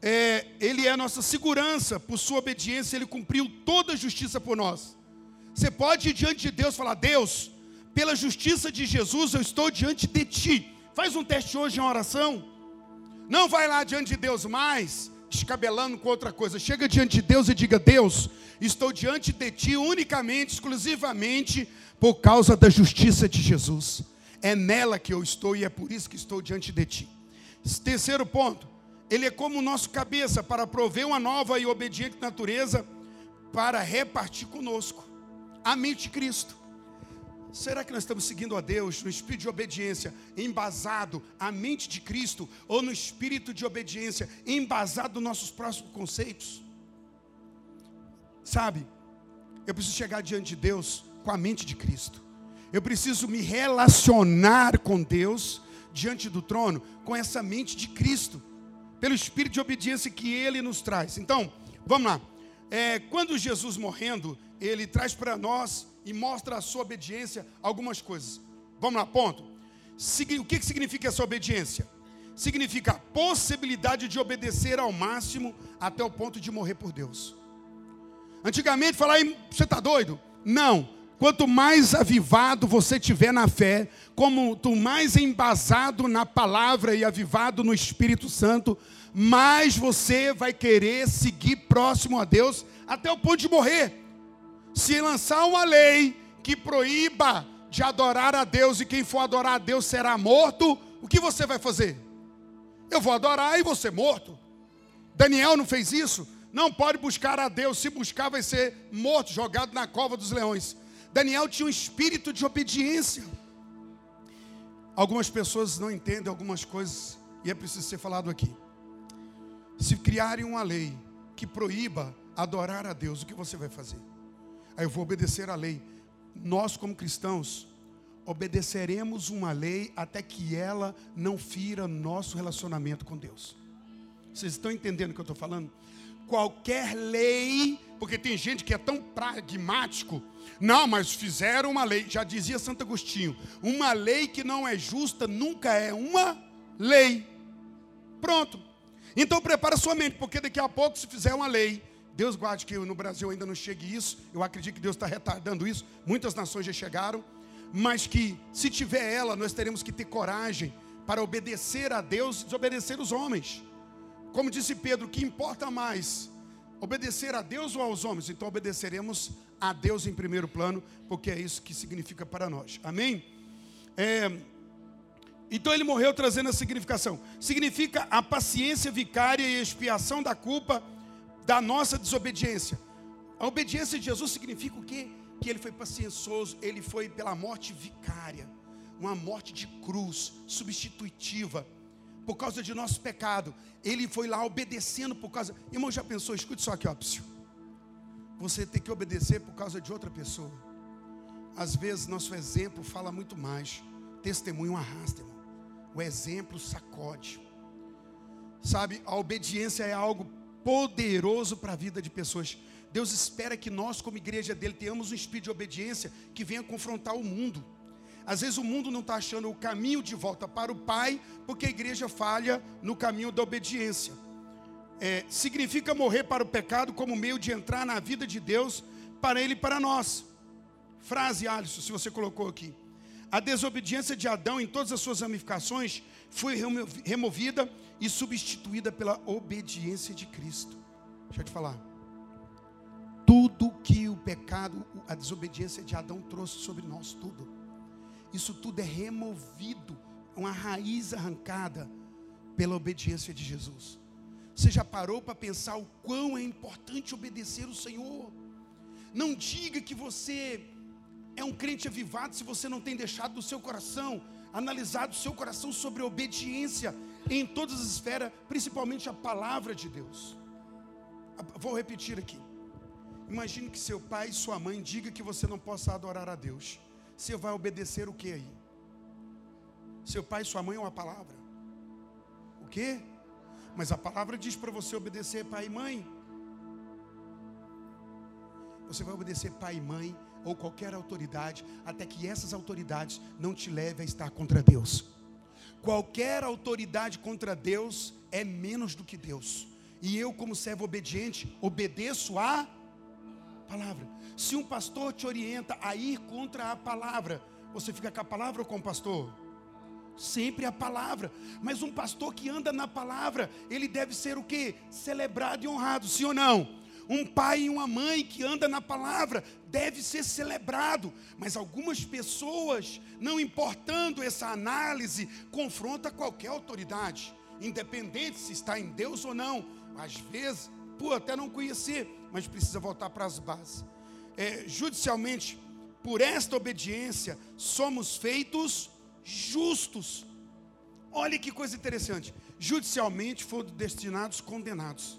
é, Ele é a nossa segurança, por sua obediência, Ele cumpriu toda a justiça por nós. Você pode ir diante de Deus e falar: Deus, pela justiça de Jesus, eu estou diante de Ti. Faz um teste hoje em oração. Não vai lá diante de Deus mais, descabelando com outra coisa. Chega diante de Deus e diga: Deus, estou diante de Ti unicamente, exclusivamente, por causa da justiça de Jesus. É nela que eu estou e é por isso que estou diante de Ti. Terceiro ponto, Ele é como o nosso cabeça para prover uma nova e obediente natureza para repartir conosco a mente de Cristo. Será que nós estamos seguindo a Deus no espírito de obediência, embasado a mente de Cristo, ou no espírito de obediência, embasado nos nossos próximos conceitos? Sabe, eu preciso chegar diante de Deus com a mente de Cristo. Eu preciso me relacionar com Deus diante do trono com essa mente de Cristo, pelo espírito de obediência que Ele nos traz. Então, vamos lá. É, quando Jesus morrendo, ele traz para nós e mostra a sua obediência algumas coisas. Vamos lá, ponto. O que significa essa obediência? Significa a possibilidade de obedecer ao máximo até o ponto de morrer por Deus. Antigamente, falar, você está doido? Não. Quanto mais avivado você tiver na fé, tu mais embasado na palavra e avivado no Espírito Santo, mais você vai querer seguir próximo a Deus até o ponto de morrer. Se lançar uma lei que proíba de adorar a Deus e quem for adorar a Deus será morto, o que você vai fazer? Eu vou adorar e vou ser morto. Daniel não fez isso? Não pode buscar a Deus, se buscar vai ser morto, jogado na cova dos leões. Daniel tinha um espírito de obediência. Algumas pessoas não entendem algumas coisas e é preciso ser falado aqui. Se criarem uma lei que proíba adorar a Deus, o que você vai fazer? Aí eu vou obedecer a lei. Nós, como cristãos, obedeceremos uma lei até que ela não fira nosso relacionamento com Deus. Vocês estão entendendo o que eu estou falando? Qualquer lei, porque tem gente que é tão pragmático, não, mas fizeram uma lei, já dizia Santo Agostinho, uma lei que não é justa nunca é uma lei. Pronto. Então prepara sua mente, porque daqui a pouco, se fizer uma lei, Deus guarde que no Brasil ainda não chegue isso, eu acredito que Deus está retardando isso, muitas nações já chegaram, mas que se tiver ela, nós teremos que ter coragem para obedecer a Deus e desobedecer os homens. Como disse Pedro, que importa mais? Obedecer a Deus ou aos homens? Então obedeceremos a Deus em primeiro plano, porque é isso que significa para nós. Amém? É, então ele morreu trazendo a significação. Significa a paciência vicária e expiação da culpa da nossa desobediência. A obediência de Jesus significa o quê? Que ele foi paciencioso, ele foi pela morte vicária, uma morte de cruz, substitutiva, por causa de nosso pecado. Ele foi lá obedecendo por causa. Irmão, já pensou? Escute só aqui, ó. Você tem que obedecer por causa de outra pessoa. Às vezes, nosso exemplo fala muito mais. Testemunho arrasta, irmão. O exemplo sacode. Sabe, a obediência é algo poderoso para a vida de pessoas. Deus espera que nós, como igreja dele, tenhamos um espírito de obediência que venha confrontar o mundo. Às vezes o mundo não está achando o caminho de volta para o Pai, porque a igreja falha no caminho da obediência. É, significa morrer para o pecado como meio de entrar na vida de Deus para Ele e para nós. Frase, Alisson, se você colocou aqui. A desobediência de Adão em todas as suas ramificações foi removida e substituída pela obediência de Cristo. Deixa eu te falar. Tudo que o pecado, a desobediência de Adão trouxe sobre nós, tudo. Isso tudo é removido, uma raiz arrancada pela obediência de Jesus. Você já parou para pensar o quão é importante obedecer o Senhor? Não diga que você é um crente avivado se você não tem deixado do seu coração, analisado o seu coração sobre obediência em todas as esferas, principalmente a palavra de Deus. Vou repetir aqui. Imagine que seu pai e sua mãe diga que você não possa adorar a Deus. Você vai obedecer o que aí? Seu pai e sua mãe é uma palavra. O quê? Mas a palavra diz para você obedecer pai e mãe. Você vai obedecer pai e mãe ou qualquer autoridade, até que essas autoridades não te levem a estar contra Deus. Qualquer autoridade contra Deus é menos do que Deus. E eu, como servo obediente, obedeço a palavra. Se um pastor te orienta a ir contra a palavra, você fica com a palavra ou com o pastor? Sempre a palavra. Mas um pastor que anda na palavra, ele deve ser o que? Celebrado e honrado, sim ou não? Um pai e uma mãe que anda na palavra deve ser celebrado, mas algumas pessoas, não importando essa análise, confronta qualquer autoridade, independente se está em Deus ou não. Às vezes, por até não conhecer, mas precisa voltar para as bases. É, judicialmente, por esta obediência, somos feitos justos. Olha que coisa interessante. Judicialmente foram destinados condenados.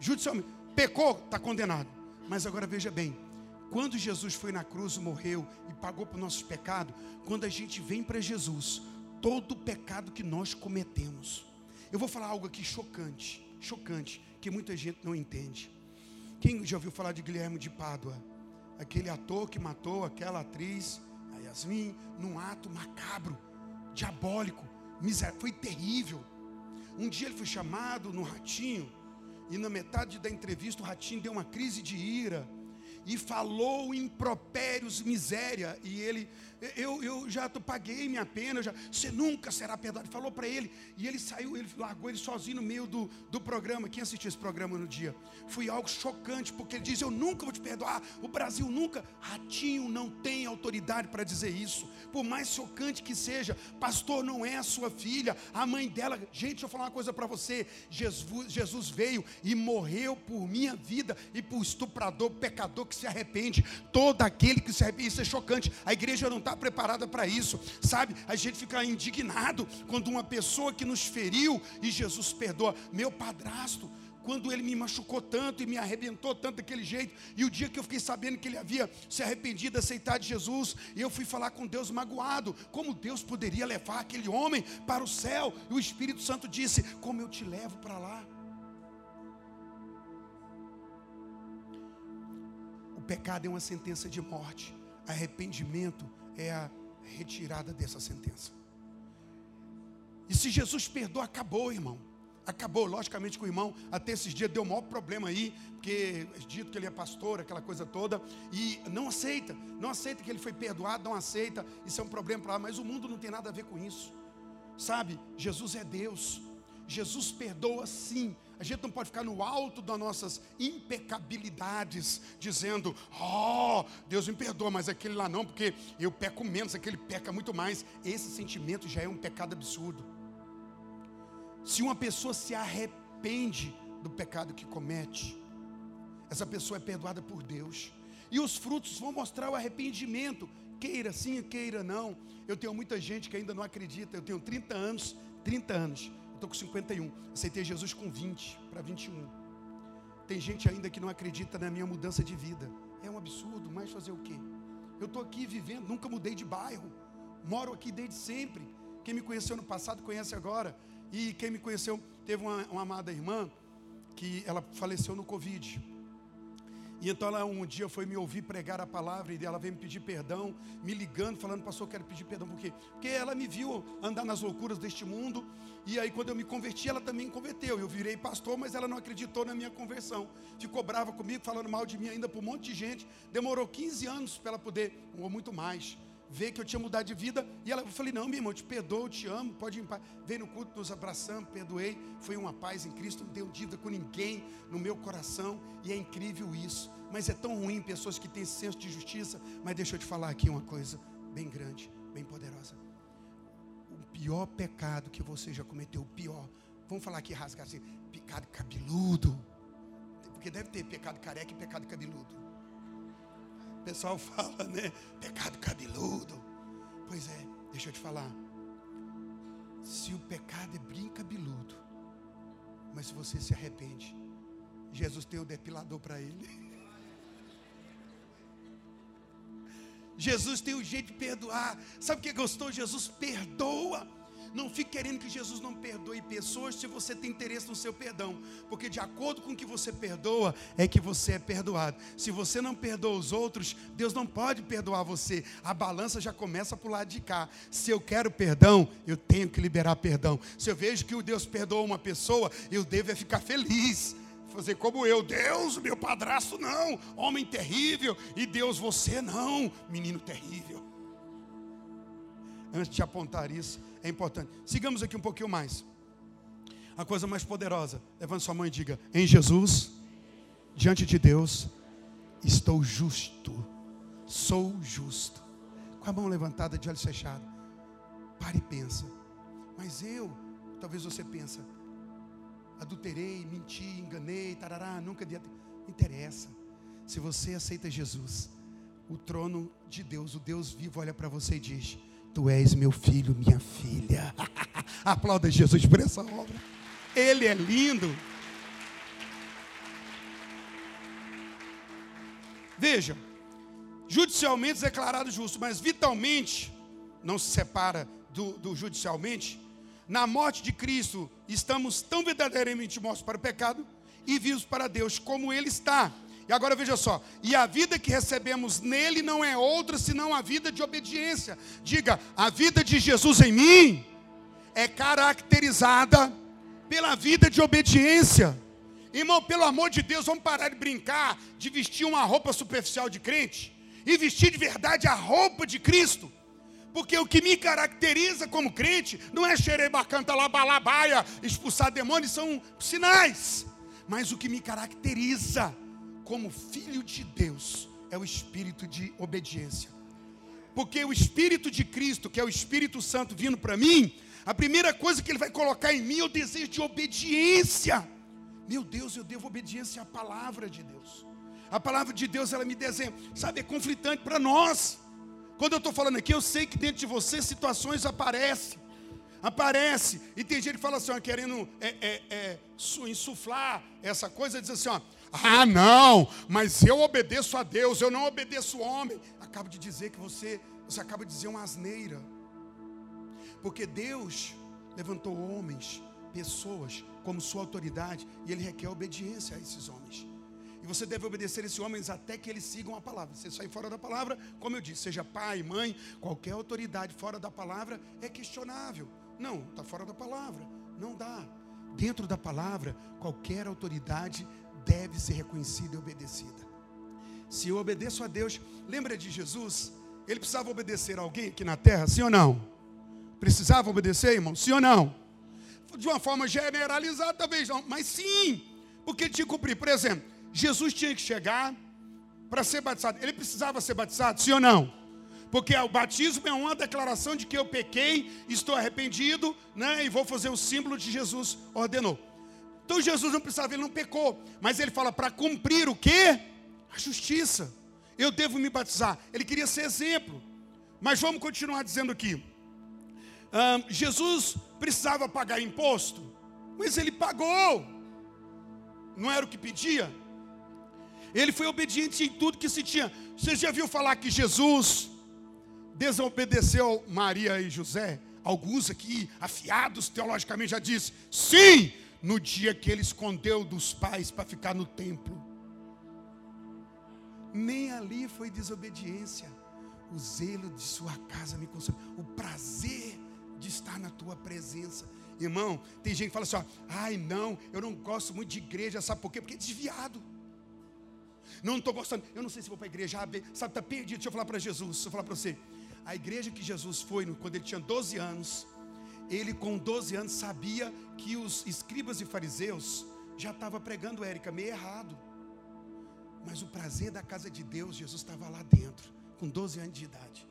Judicialmente. Pecou, está condenado. Mas agora veja bem: quando Jesus foi na cruz, morreu e pagou por nossos pecados, quando a gente vem para Jesus, todo o pecado que nós cometemos. Eu vou falar algo aqui chocante, chocante, que muita gente não entende. Quem já ouviu falar de Guilherme de Pádua? Aquele ator que matou aquela atriz, a Yasmin, num ato macabro, diabólico, miserável, foi terrível. Um dia ele foi chamado no ratinho e na metade da entrevista, o ratinho deu uma crise de ira. e falou impropérios, miséria. E ele, eu, eu já paguei minha pena, já, você nunca será perdoado. Falou para ele, e ele saiu, ele largou ele sozinho no meio do, do programa. Quem assistiu esse programa no dia? Foi algo chocante, porque ele diz: Eu nunca vou te perdoar. O Brasil nunca. Ratinho não tem autoridade para dizer isso. Por mais chocante que seja, pastor não é a sua filha, a mãe dela. Gente, deixa eu falar uma coisa para você: Jesus, Jesus veio e morreu por minha vida e por estuprador, pecador que se arrepende. Todo aquele que se arrepende, isso é chocante. A igreja não está preparada para isso, sabe? A gente fica indignado quando uma pessoa que nos feriu e Jesus perdoa. Meu padrasto, quando ele me machucou tanto e me arrebentou tanto daquele jeito, e o dia que eu fiquei sabendo que ele havia se arrependido, aceitar de Jesus, eu fui falar com Deus magoado, como Deus poderia levar aquele homem para o céu? E o Espírito Santo disse: Como eu te levo para lá? O pecado é uma sentença de morte, arrependimento é a retirada dessa sentença. E se Jesus perdoa, acabou, irmão. Acabou, logicamente, com o irmão, até esses dias deu o maior problema aí, porque é dito que ele é pastor, aquela coisa toda, e não aceita, não aceita que ele foi perdoado, não aceita, isso é um problema para lá, mas o mundo não tem nada a ver com isso, sabe? Jesus é Deus, Jesus perdoa sim, a gente não pode ficar no alto das nossas impecabilidades, dizendo: Oh, Deus me perdoa, mas aquele lá não, porque eu peco menos, aquele peca muito mais. Esse sentimento já é um pecado absurdo. Se uma pessoa se arrepende do pecado que comete, essa pessoa é perdoada por Deus. E os frutos vão mostrar o arrependimento, queira sim, queira não. Eu tenho muita gente que ainda não acredita. Eu tenho 30 anos, 30 anos estou com 51. Aceitei Jesus com 20 para 21. Tem gente ainda que não acredita na minha mudança de vida. É um absurdo, mas fazer o quê? Eu estou aqui vivendo, nunca mudei de bairro. Moro aqui desde sempre. Quem me conheceu no passado conhece agora. E quem me conheceu, teve uma, uma amada irmã que ela faleceu no Covid. E então ela um dia foi me ouvir pregar a palavra e ela veio me pedir perdão, me ligando, falando, pastor, eu quero pedir perdão, por quê? Porque ela me viu andar nas loucuras deste mundo, e aí quando eu me converti, ela também converteu. Eu virei pastor, mas ela não acreditou na minha conversão. Ficou brava comigo, falando mal de mim ainda para um monte de gente. Demorou 15 anos para ela poder, ou muito mais, ver que eu tinha mudado de vida. E ela, eu falei: Não, meu irmão, eu te perdoo, eu te amo, pode ir em paz. Veio no culto, nos abraçamos, perdoei. Foi uma paz em Cristo, não tenho dívida com ninguém no meu coração. E é incrível isso. Mas é tão ruim pessoas que têm senso de justiça. Mas deixa eu te falar aqui uma coisa bem grande, bem poderosa. O pior pecado que você já cometeu, o pior. Vamos falar aqui, rasgar assim: pecado cabeludo. Porque deve ter pecado careca e pecado cabeludo pessoal fala, né? Pecado cabeludo. Pois é, deixa eu te falar. Se o pecado é bem cabeludo, mas se você se arrepende, Jesus tem o depilador para ele. Jesus tem o jeito de perdoar. Sabe o que é gostou? Jesus perdoa. Não fique querendo que Jesus não perdoe pessoas se você tem interesse no seu perdão, porque de acordo com o que você perdoa, é que você é perdoado. Se você não perdoa os outros, Deus não pode perdoar você. A balança já começa por lado de cá. Se eu quero perdão, eu tenho que liberar perdão. Se eu vejo que o Deus perdoa uma pessoa, eu devo é ficar feliz fazer como eu, Deus, meu padrasto não, homem terrível, e Deus, você não, menino terrível. Antes de apontar isso, é importante. Sigamos aqui um pouquinho mais. A coisa mais poderosa. Levante sua mão e diga: Em Jesus, diante de Deus, estou justo. Sou justo. Com a mão levantada, de olhos fechados. Pare e pensa. Mas eu, talvez você pensa, adulterei, menti, enganei, tarará, nunca. Não interessa. Se você aceita Jesus, o trono de Deus, o Deus vivo, olha para você e diz: Tu és meu filho, minha filha. Aplauda Jesus por essa obra. Ele é lindo. Veja, judicialmente declarado justo, mas vitalmente não se separa do, do judicialmente. Na morte de Cristo, estamos tão verdadeiramente mortos para o pecado e vivos para Deus, como Ele está. E agora veja só: e a vida que recebemos nele não é outra senão a vida de obediência. Diga, a vida de Jesus em mim é caracterizada pela vida de obediência. Irmão, pelo amor de Deus, vamos parar de brincar de vestir uma roupa superficial de crente e vestir de verdade a roupa de Cristo. Porque o que me caracteriza como crente não é xerebacanta labalabaia, expulsar demônios, são sinais. Mas o que me caracteriza como filho de Deus é o espírito de obediência. Porque o espírito de Cristo, que é o Espírito Santo vindo para mim, a primeira coisa que ele vai colocar em mim é o desejo de obediência. Meu Deus, eu devo obediência à palavra de Deus. A palavra de Deus, ela me desenha, sabe, é conflitante para nós. Quando eu estou falando aqui, eu sei que dentro de você situações aparecem. Aparece, e tem gente que fala assim, ó, querendo é, é, é, insuflar essa coisa, diz assim: ó, ah, não, mas eu obedeço a Deus, eu não obedeço ao homem. Acabo de dizer que você, você acaba de dizer uma asneira. Porque Deus levantou homens, pessoas, como sua autoridade, e Ele requer obediência a esses homens. E você deve obedecer a esses homens até que eles sigam a palavra. Se sair fora da palavra, como eu disse, seja pai, mãe, qualquer autoridade fora da palavra é questionável. Não, está fora da palavra. Não dá. Dentro da palavra, qualquer autoridade deve ser reconhecida e obedecida. Se eu obedeço a Deus, lembra de Jesus? Ele precisava obedecer a alguém aqui na terra, sim ou não? Precisava obedecer, irmão? Sim ou não? De uma forma generalizada, talvez não, mas sim, porque tinha que cumprir. Por exemplo, Jesus tinha que chegar para ser batizado. Ele precisava ser batizado, sim ou não? Porque o batismo é uma declaração de que eu pequei, estou arrependido, né? E vou fazer o símbolo de Jesus ordenou. Então Jesus não precisava, ele não pecou, mas ele fala para cumprir o quê? A justiça. Eu devo me batizar. Ele queria ser exemplo. Mas vamos continuar dizendo aqui. Jesus precisava pagar imposto, mas ele pagou. Não era o que pedia? Ele foi obediente em tudo que se tinha. Você já viu falar que Jesus desobedeceu Maria e José? Alguns aqui, afiados teologicamente, já dizem: sim, no dia que ele escondeu dos pais para ficar no templo. Nem ali foi desobediência. O zelo de sua casa me consome. O prazer de estar na tua presença. Irmão, tem gente que fala assim: ó, ai não, eu não gosto muito de igreja, sabe por quê? Porque é desviado. Não estou gostando. Eu não sei se vou para a igreja. Sabe, está perdido. Deixa eu falar para Jesus. Deixa eu falar para você. A igreja que Jesus foi quando ele tinha 12 anos, ele com 12 anos sabia que os escribas e fariseus já estavam pregando Érica meio errado. Mas o prazer da casa de Deus, Jesus estava lá dentro, com 12 anos de idade.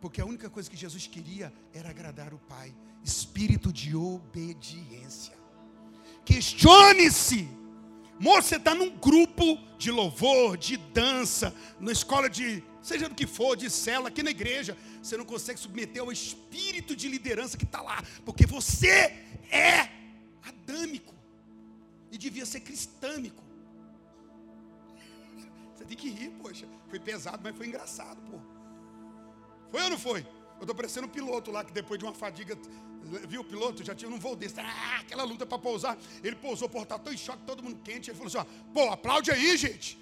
Porque a única coisa que Jesus queria era agradar o Pai. Espírito de obediência. Questione-se Moço, você está num grupo de louvor, de dança, na escola de, seja do que for, de cela, aqui na igreja. Você não consegue submeter ao espírito de liderança que está lá, porque você é adâmico e devia ser cristâmico. Você tem que rir, poxa. Foi pesado, mas foi engraçado, pô. Foi ou não foi? Eu estou parecendo um piloto lá que depois de uma fadiga viu o piloto? Já tinha um voo desse, ah, aquela luta para pousar. Ele pousou, o portal tão em choque, todo mundo quente. Ele falou assim: ó, pô, aplaude aí, gente.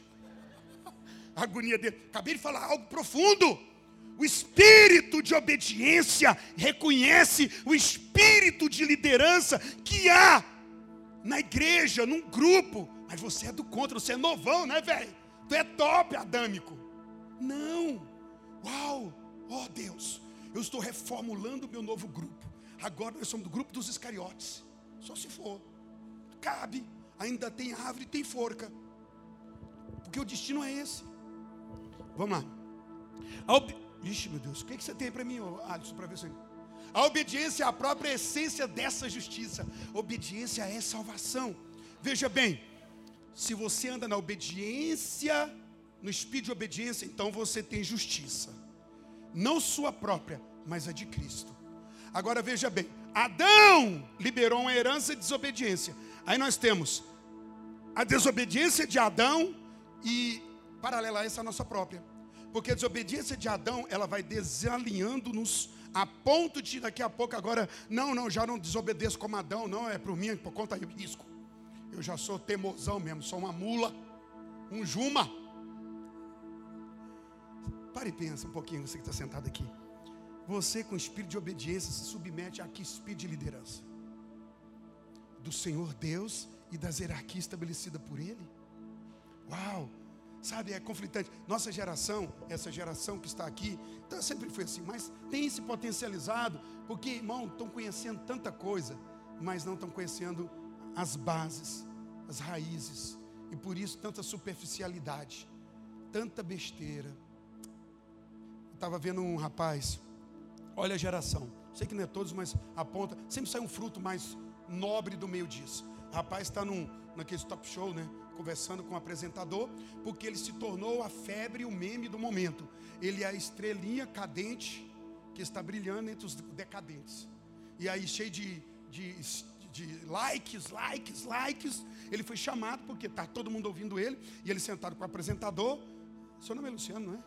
A agonia dele. Acabei de falar algo profundo. O espírito de obediência reconhece o espírito de liderança que há na igreja, num grupo. Mas você é do contra, você é novão, né, velho? Tu é top, adâmico. Não. Uau, oh, Deus, eu estou reformulando o meu novo grupo. Agora nós somos do grupo dos iscariotes. Só se for. Cabe. Ainda tem árvore tem forca. Porque o destino é esse. Vamos lá. A. Ixi, meu Deus. O que, que você tem para mim, Alisson, para ver se A obediência é a própria essência dessa justiça. Obediência é salvação. Veja bem, se você anda na obediência, no espírito de obediência, então você tem justiça. Não sua própria, mas a de Cristo. Agora veja bem: Adão liberou uma herança de desobediência. Aí nós temos a desobediência de Adão e, paralela a essa, a nossa própria. Porque a desobediência de Adão, ela vai desalinhando-nos a ponto de daqui a pouco agora, não, não, já não desobedeço como Adão, não, é por mim, por conta do risco. Eu já sou teimosão mesmo, sou uma mula, um juma. Pare e pensa um pouquinho, você que está sentado aqui. Você, com espírito de obediência, se submete a que espírito de liderança? Do Senhor Deus e das hierarquias estabelecidas por Ele. Uau! Sabe, é conflitante. Nossa geração, essa geração que está aqui, então sempre foi assim, mas tem se potencializado, porque, irmão, estão conhecendo tanta coisa, mas não estão conhecendo as bases, as raízes, e por isso tanta superficialidade, tanta besteira. Estava vendo um rapaz, olha a geração, sei que não é todos, mas aponta, sempre sai um fruto mais nobre do meio disso. O rapaz está naquele top show, né? Conversando com o apresentador, porque ele se tornou a febre o meme do momento. Ele é a estrelinha cadente que está brilhando entre os decadentes. E aí, cheio de, de, de likes, likes, likes, ele foi chamado porque está todo mundo ouvindo ele, e ele sentado com o apresentador. Seu nome é Luciano, não é?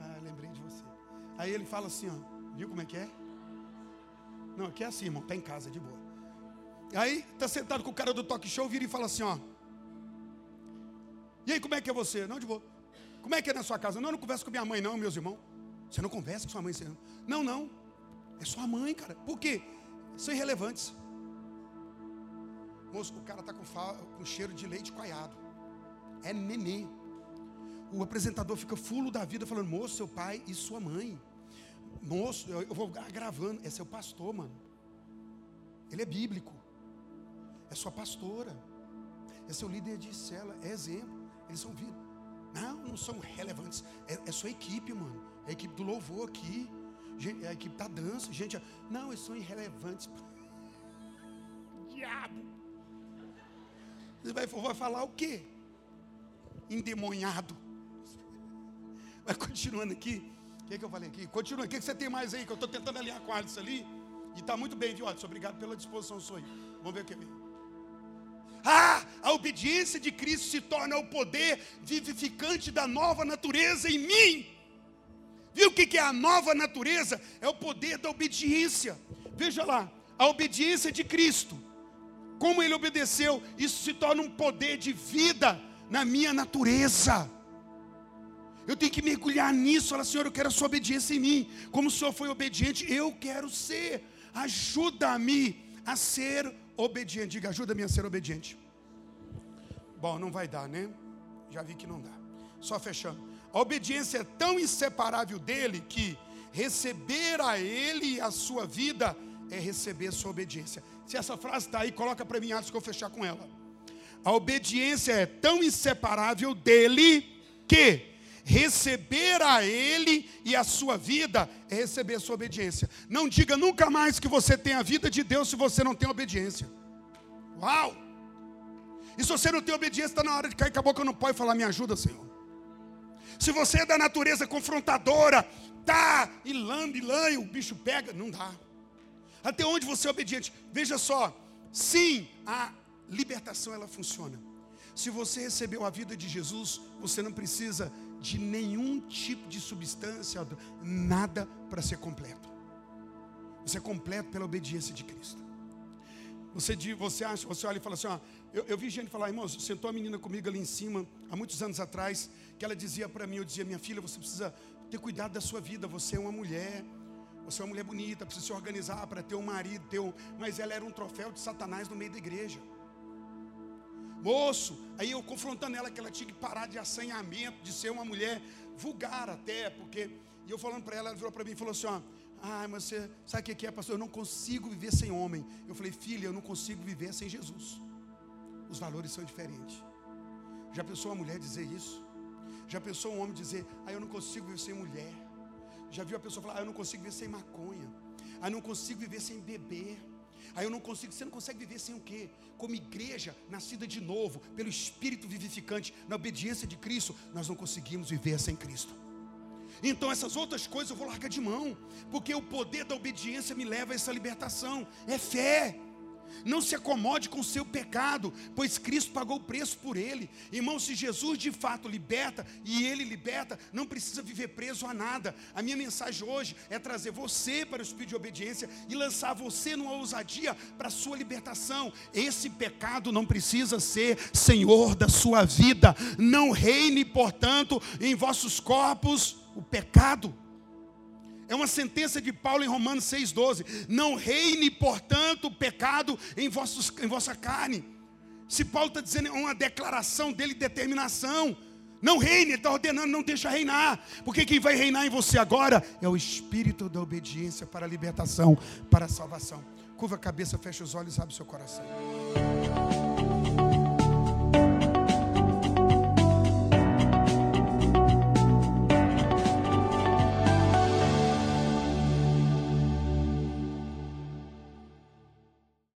Ah, lembrei de você. Aí ele fala assim, ó, viu como é que é? Não, aqui é assim, irmão, está em casa, de boa. Aí está sentado com o cara do talk show, vira e fala assim, ó. E aí, como é que é você? Não, de boa. Como é que é na sua casa? Não, eu não converso com minha mãe, não, meus irmãos. Você não conversa com sua mãe? Você... Não, não. É sua mãe, cara. Por quê? São irrelevantes. Moço, o cara está com, com cheiro de leite coalhado. É nenê. O apresentador fica fulo da vida falando, moço, seu pai e sua mãe. Moço, eu vou gravando. É seu pastor, mano. Ele é bíblico. É sua pastora. É seu líder de cela. É exemplo. Eles são vida. Não, não são relevantes. É, é sua equipe, mano. É a equipe do louvor aqui. É a equipe da dança. Gente, não, eles são irrelevantes. Diabo. Você vai, vai falar o quê? Endemoniado. Vai continuando aqui. O que, é que eu falei aqui? Continua. O que, é que você tem mais aí? Que eu estou tentando alinhar com a ali. E está muito bem, viu, Alisson? Obrigado pela disposição sua aí. Vamos ver o que vem. Ah, a obediência de Cristo se torna o poder vivificante da nova natureza em mim. Viu o que é a nova natureza? É o poder da obediência. Veja lá, a obediência de Cristo. Como ele obedeceu, isso se torna um poder de vida na minha natureza. Eu tenho que mergulhar nisso. Falar, Senhor, eu quero a sua obediência em mim. Como o Senhor foi obediente, eu quero ser. Ajuda-me a ser obediente. Diga, ajuda-me a ser obediente. Bom, não vai dar, né? Já vi que não dá. Só fechando. A obediência é tão inseparável dele que receber a ele a sua vida é receber sua obediência. Se essa frase está aí, coloca para mim antes que eu fechar com ela. A obediência é tão inseparável dele que receber a Ele e a sua vida é receber a sua obediência. Não diga nunca mais que você tem a vida de Deus se você não tem obediência. Uau! E se você não tem obediência, está na hora de cair com a boca no pó e falar: Me ajuda, Senhor. Se você é da natureza confrontadora, tá, e lambe, lanha, o bicho pega, não dá. Até onde você é obediente? Veja só, sim, a libertação ela funciona. Se você recebeu a vida de Jesus, você não precisa de nenhum tipo de substância, nada para ser completo. Você é completo pela obediência de Cristo. Você, você acha, você olha e fala assim: ó, eu, eu vi gente falar, irmãos, sentou a menina comigo ali em cima, há muitos anos atrás, que ela dizia para mim, eu dizia, minha filha, você precisa ter cuidado da sua vida, você é uma mulher, você é uma mulher bonita, precisa se organizar para ter um marido, ter um... mas ela era um troféu de Satanás no meio da igreja moço. Aí eu confrontando ela que ela tinha que parar de assanhamento, de ser uma mulher vulgar até, porque. E eu falando para ela, ela virou para mim e falou assim: ó, ah, mas você sabe o que é, pastor? Eu não consigo viver sem homem. Eu falei, filha, eu não consigo viver sem Jesus. Os valores são diferentes. Já pensou uma mulher dizer isso? Já pensou um homem dizer, ah, eu não consigo viver sem mulher? Já viu a pessoa falar, ah, eu não consigo viver sem maconha? Ah, eu não consigo viver sem beber? Aí eu não consigo, você não consegue viver sem o quê? Como igreja nascida de novo, pelo Espírito vivificante, na obediência de Cristo, nós não conseguimos viver sem Cristo. Então essas outras coisas eu vou largar de mão, porque o poder da obediência me leva a essa libertação. É fé. Não se acomode com o seu pecado, pois Cristo pagou o preço por ele. Irmão, se Jesus de fato liberta e ele liberta, não precisa viver preso a nada. A minha mensagem hoje é trazer você para o espírito de obediência e lançar você numa ousadia para a sua libertação. Esse pecado não precisa ser senhor da sua vida. Não reine, portanto, em vossos corpos o pecado. É uma sentença de Paulo em Romanos 6,12. Não reine, portanto, o pecado em, vossos, em vossa carne. Se Paulo está dizendo é uma declaração dele, determinação. Não reine, ele está ordenando, não deixa reinar. Porque quem vai reinar em você agora é o espírito da obediência para a libertação, para a salvação. Curva a cabeça, fecha os olhos, abre o seu coração.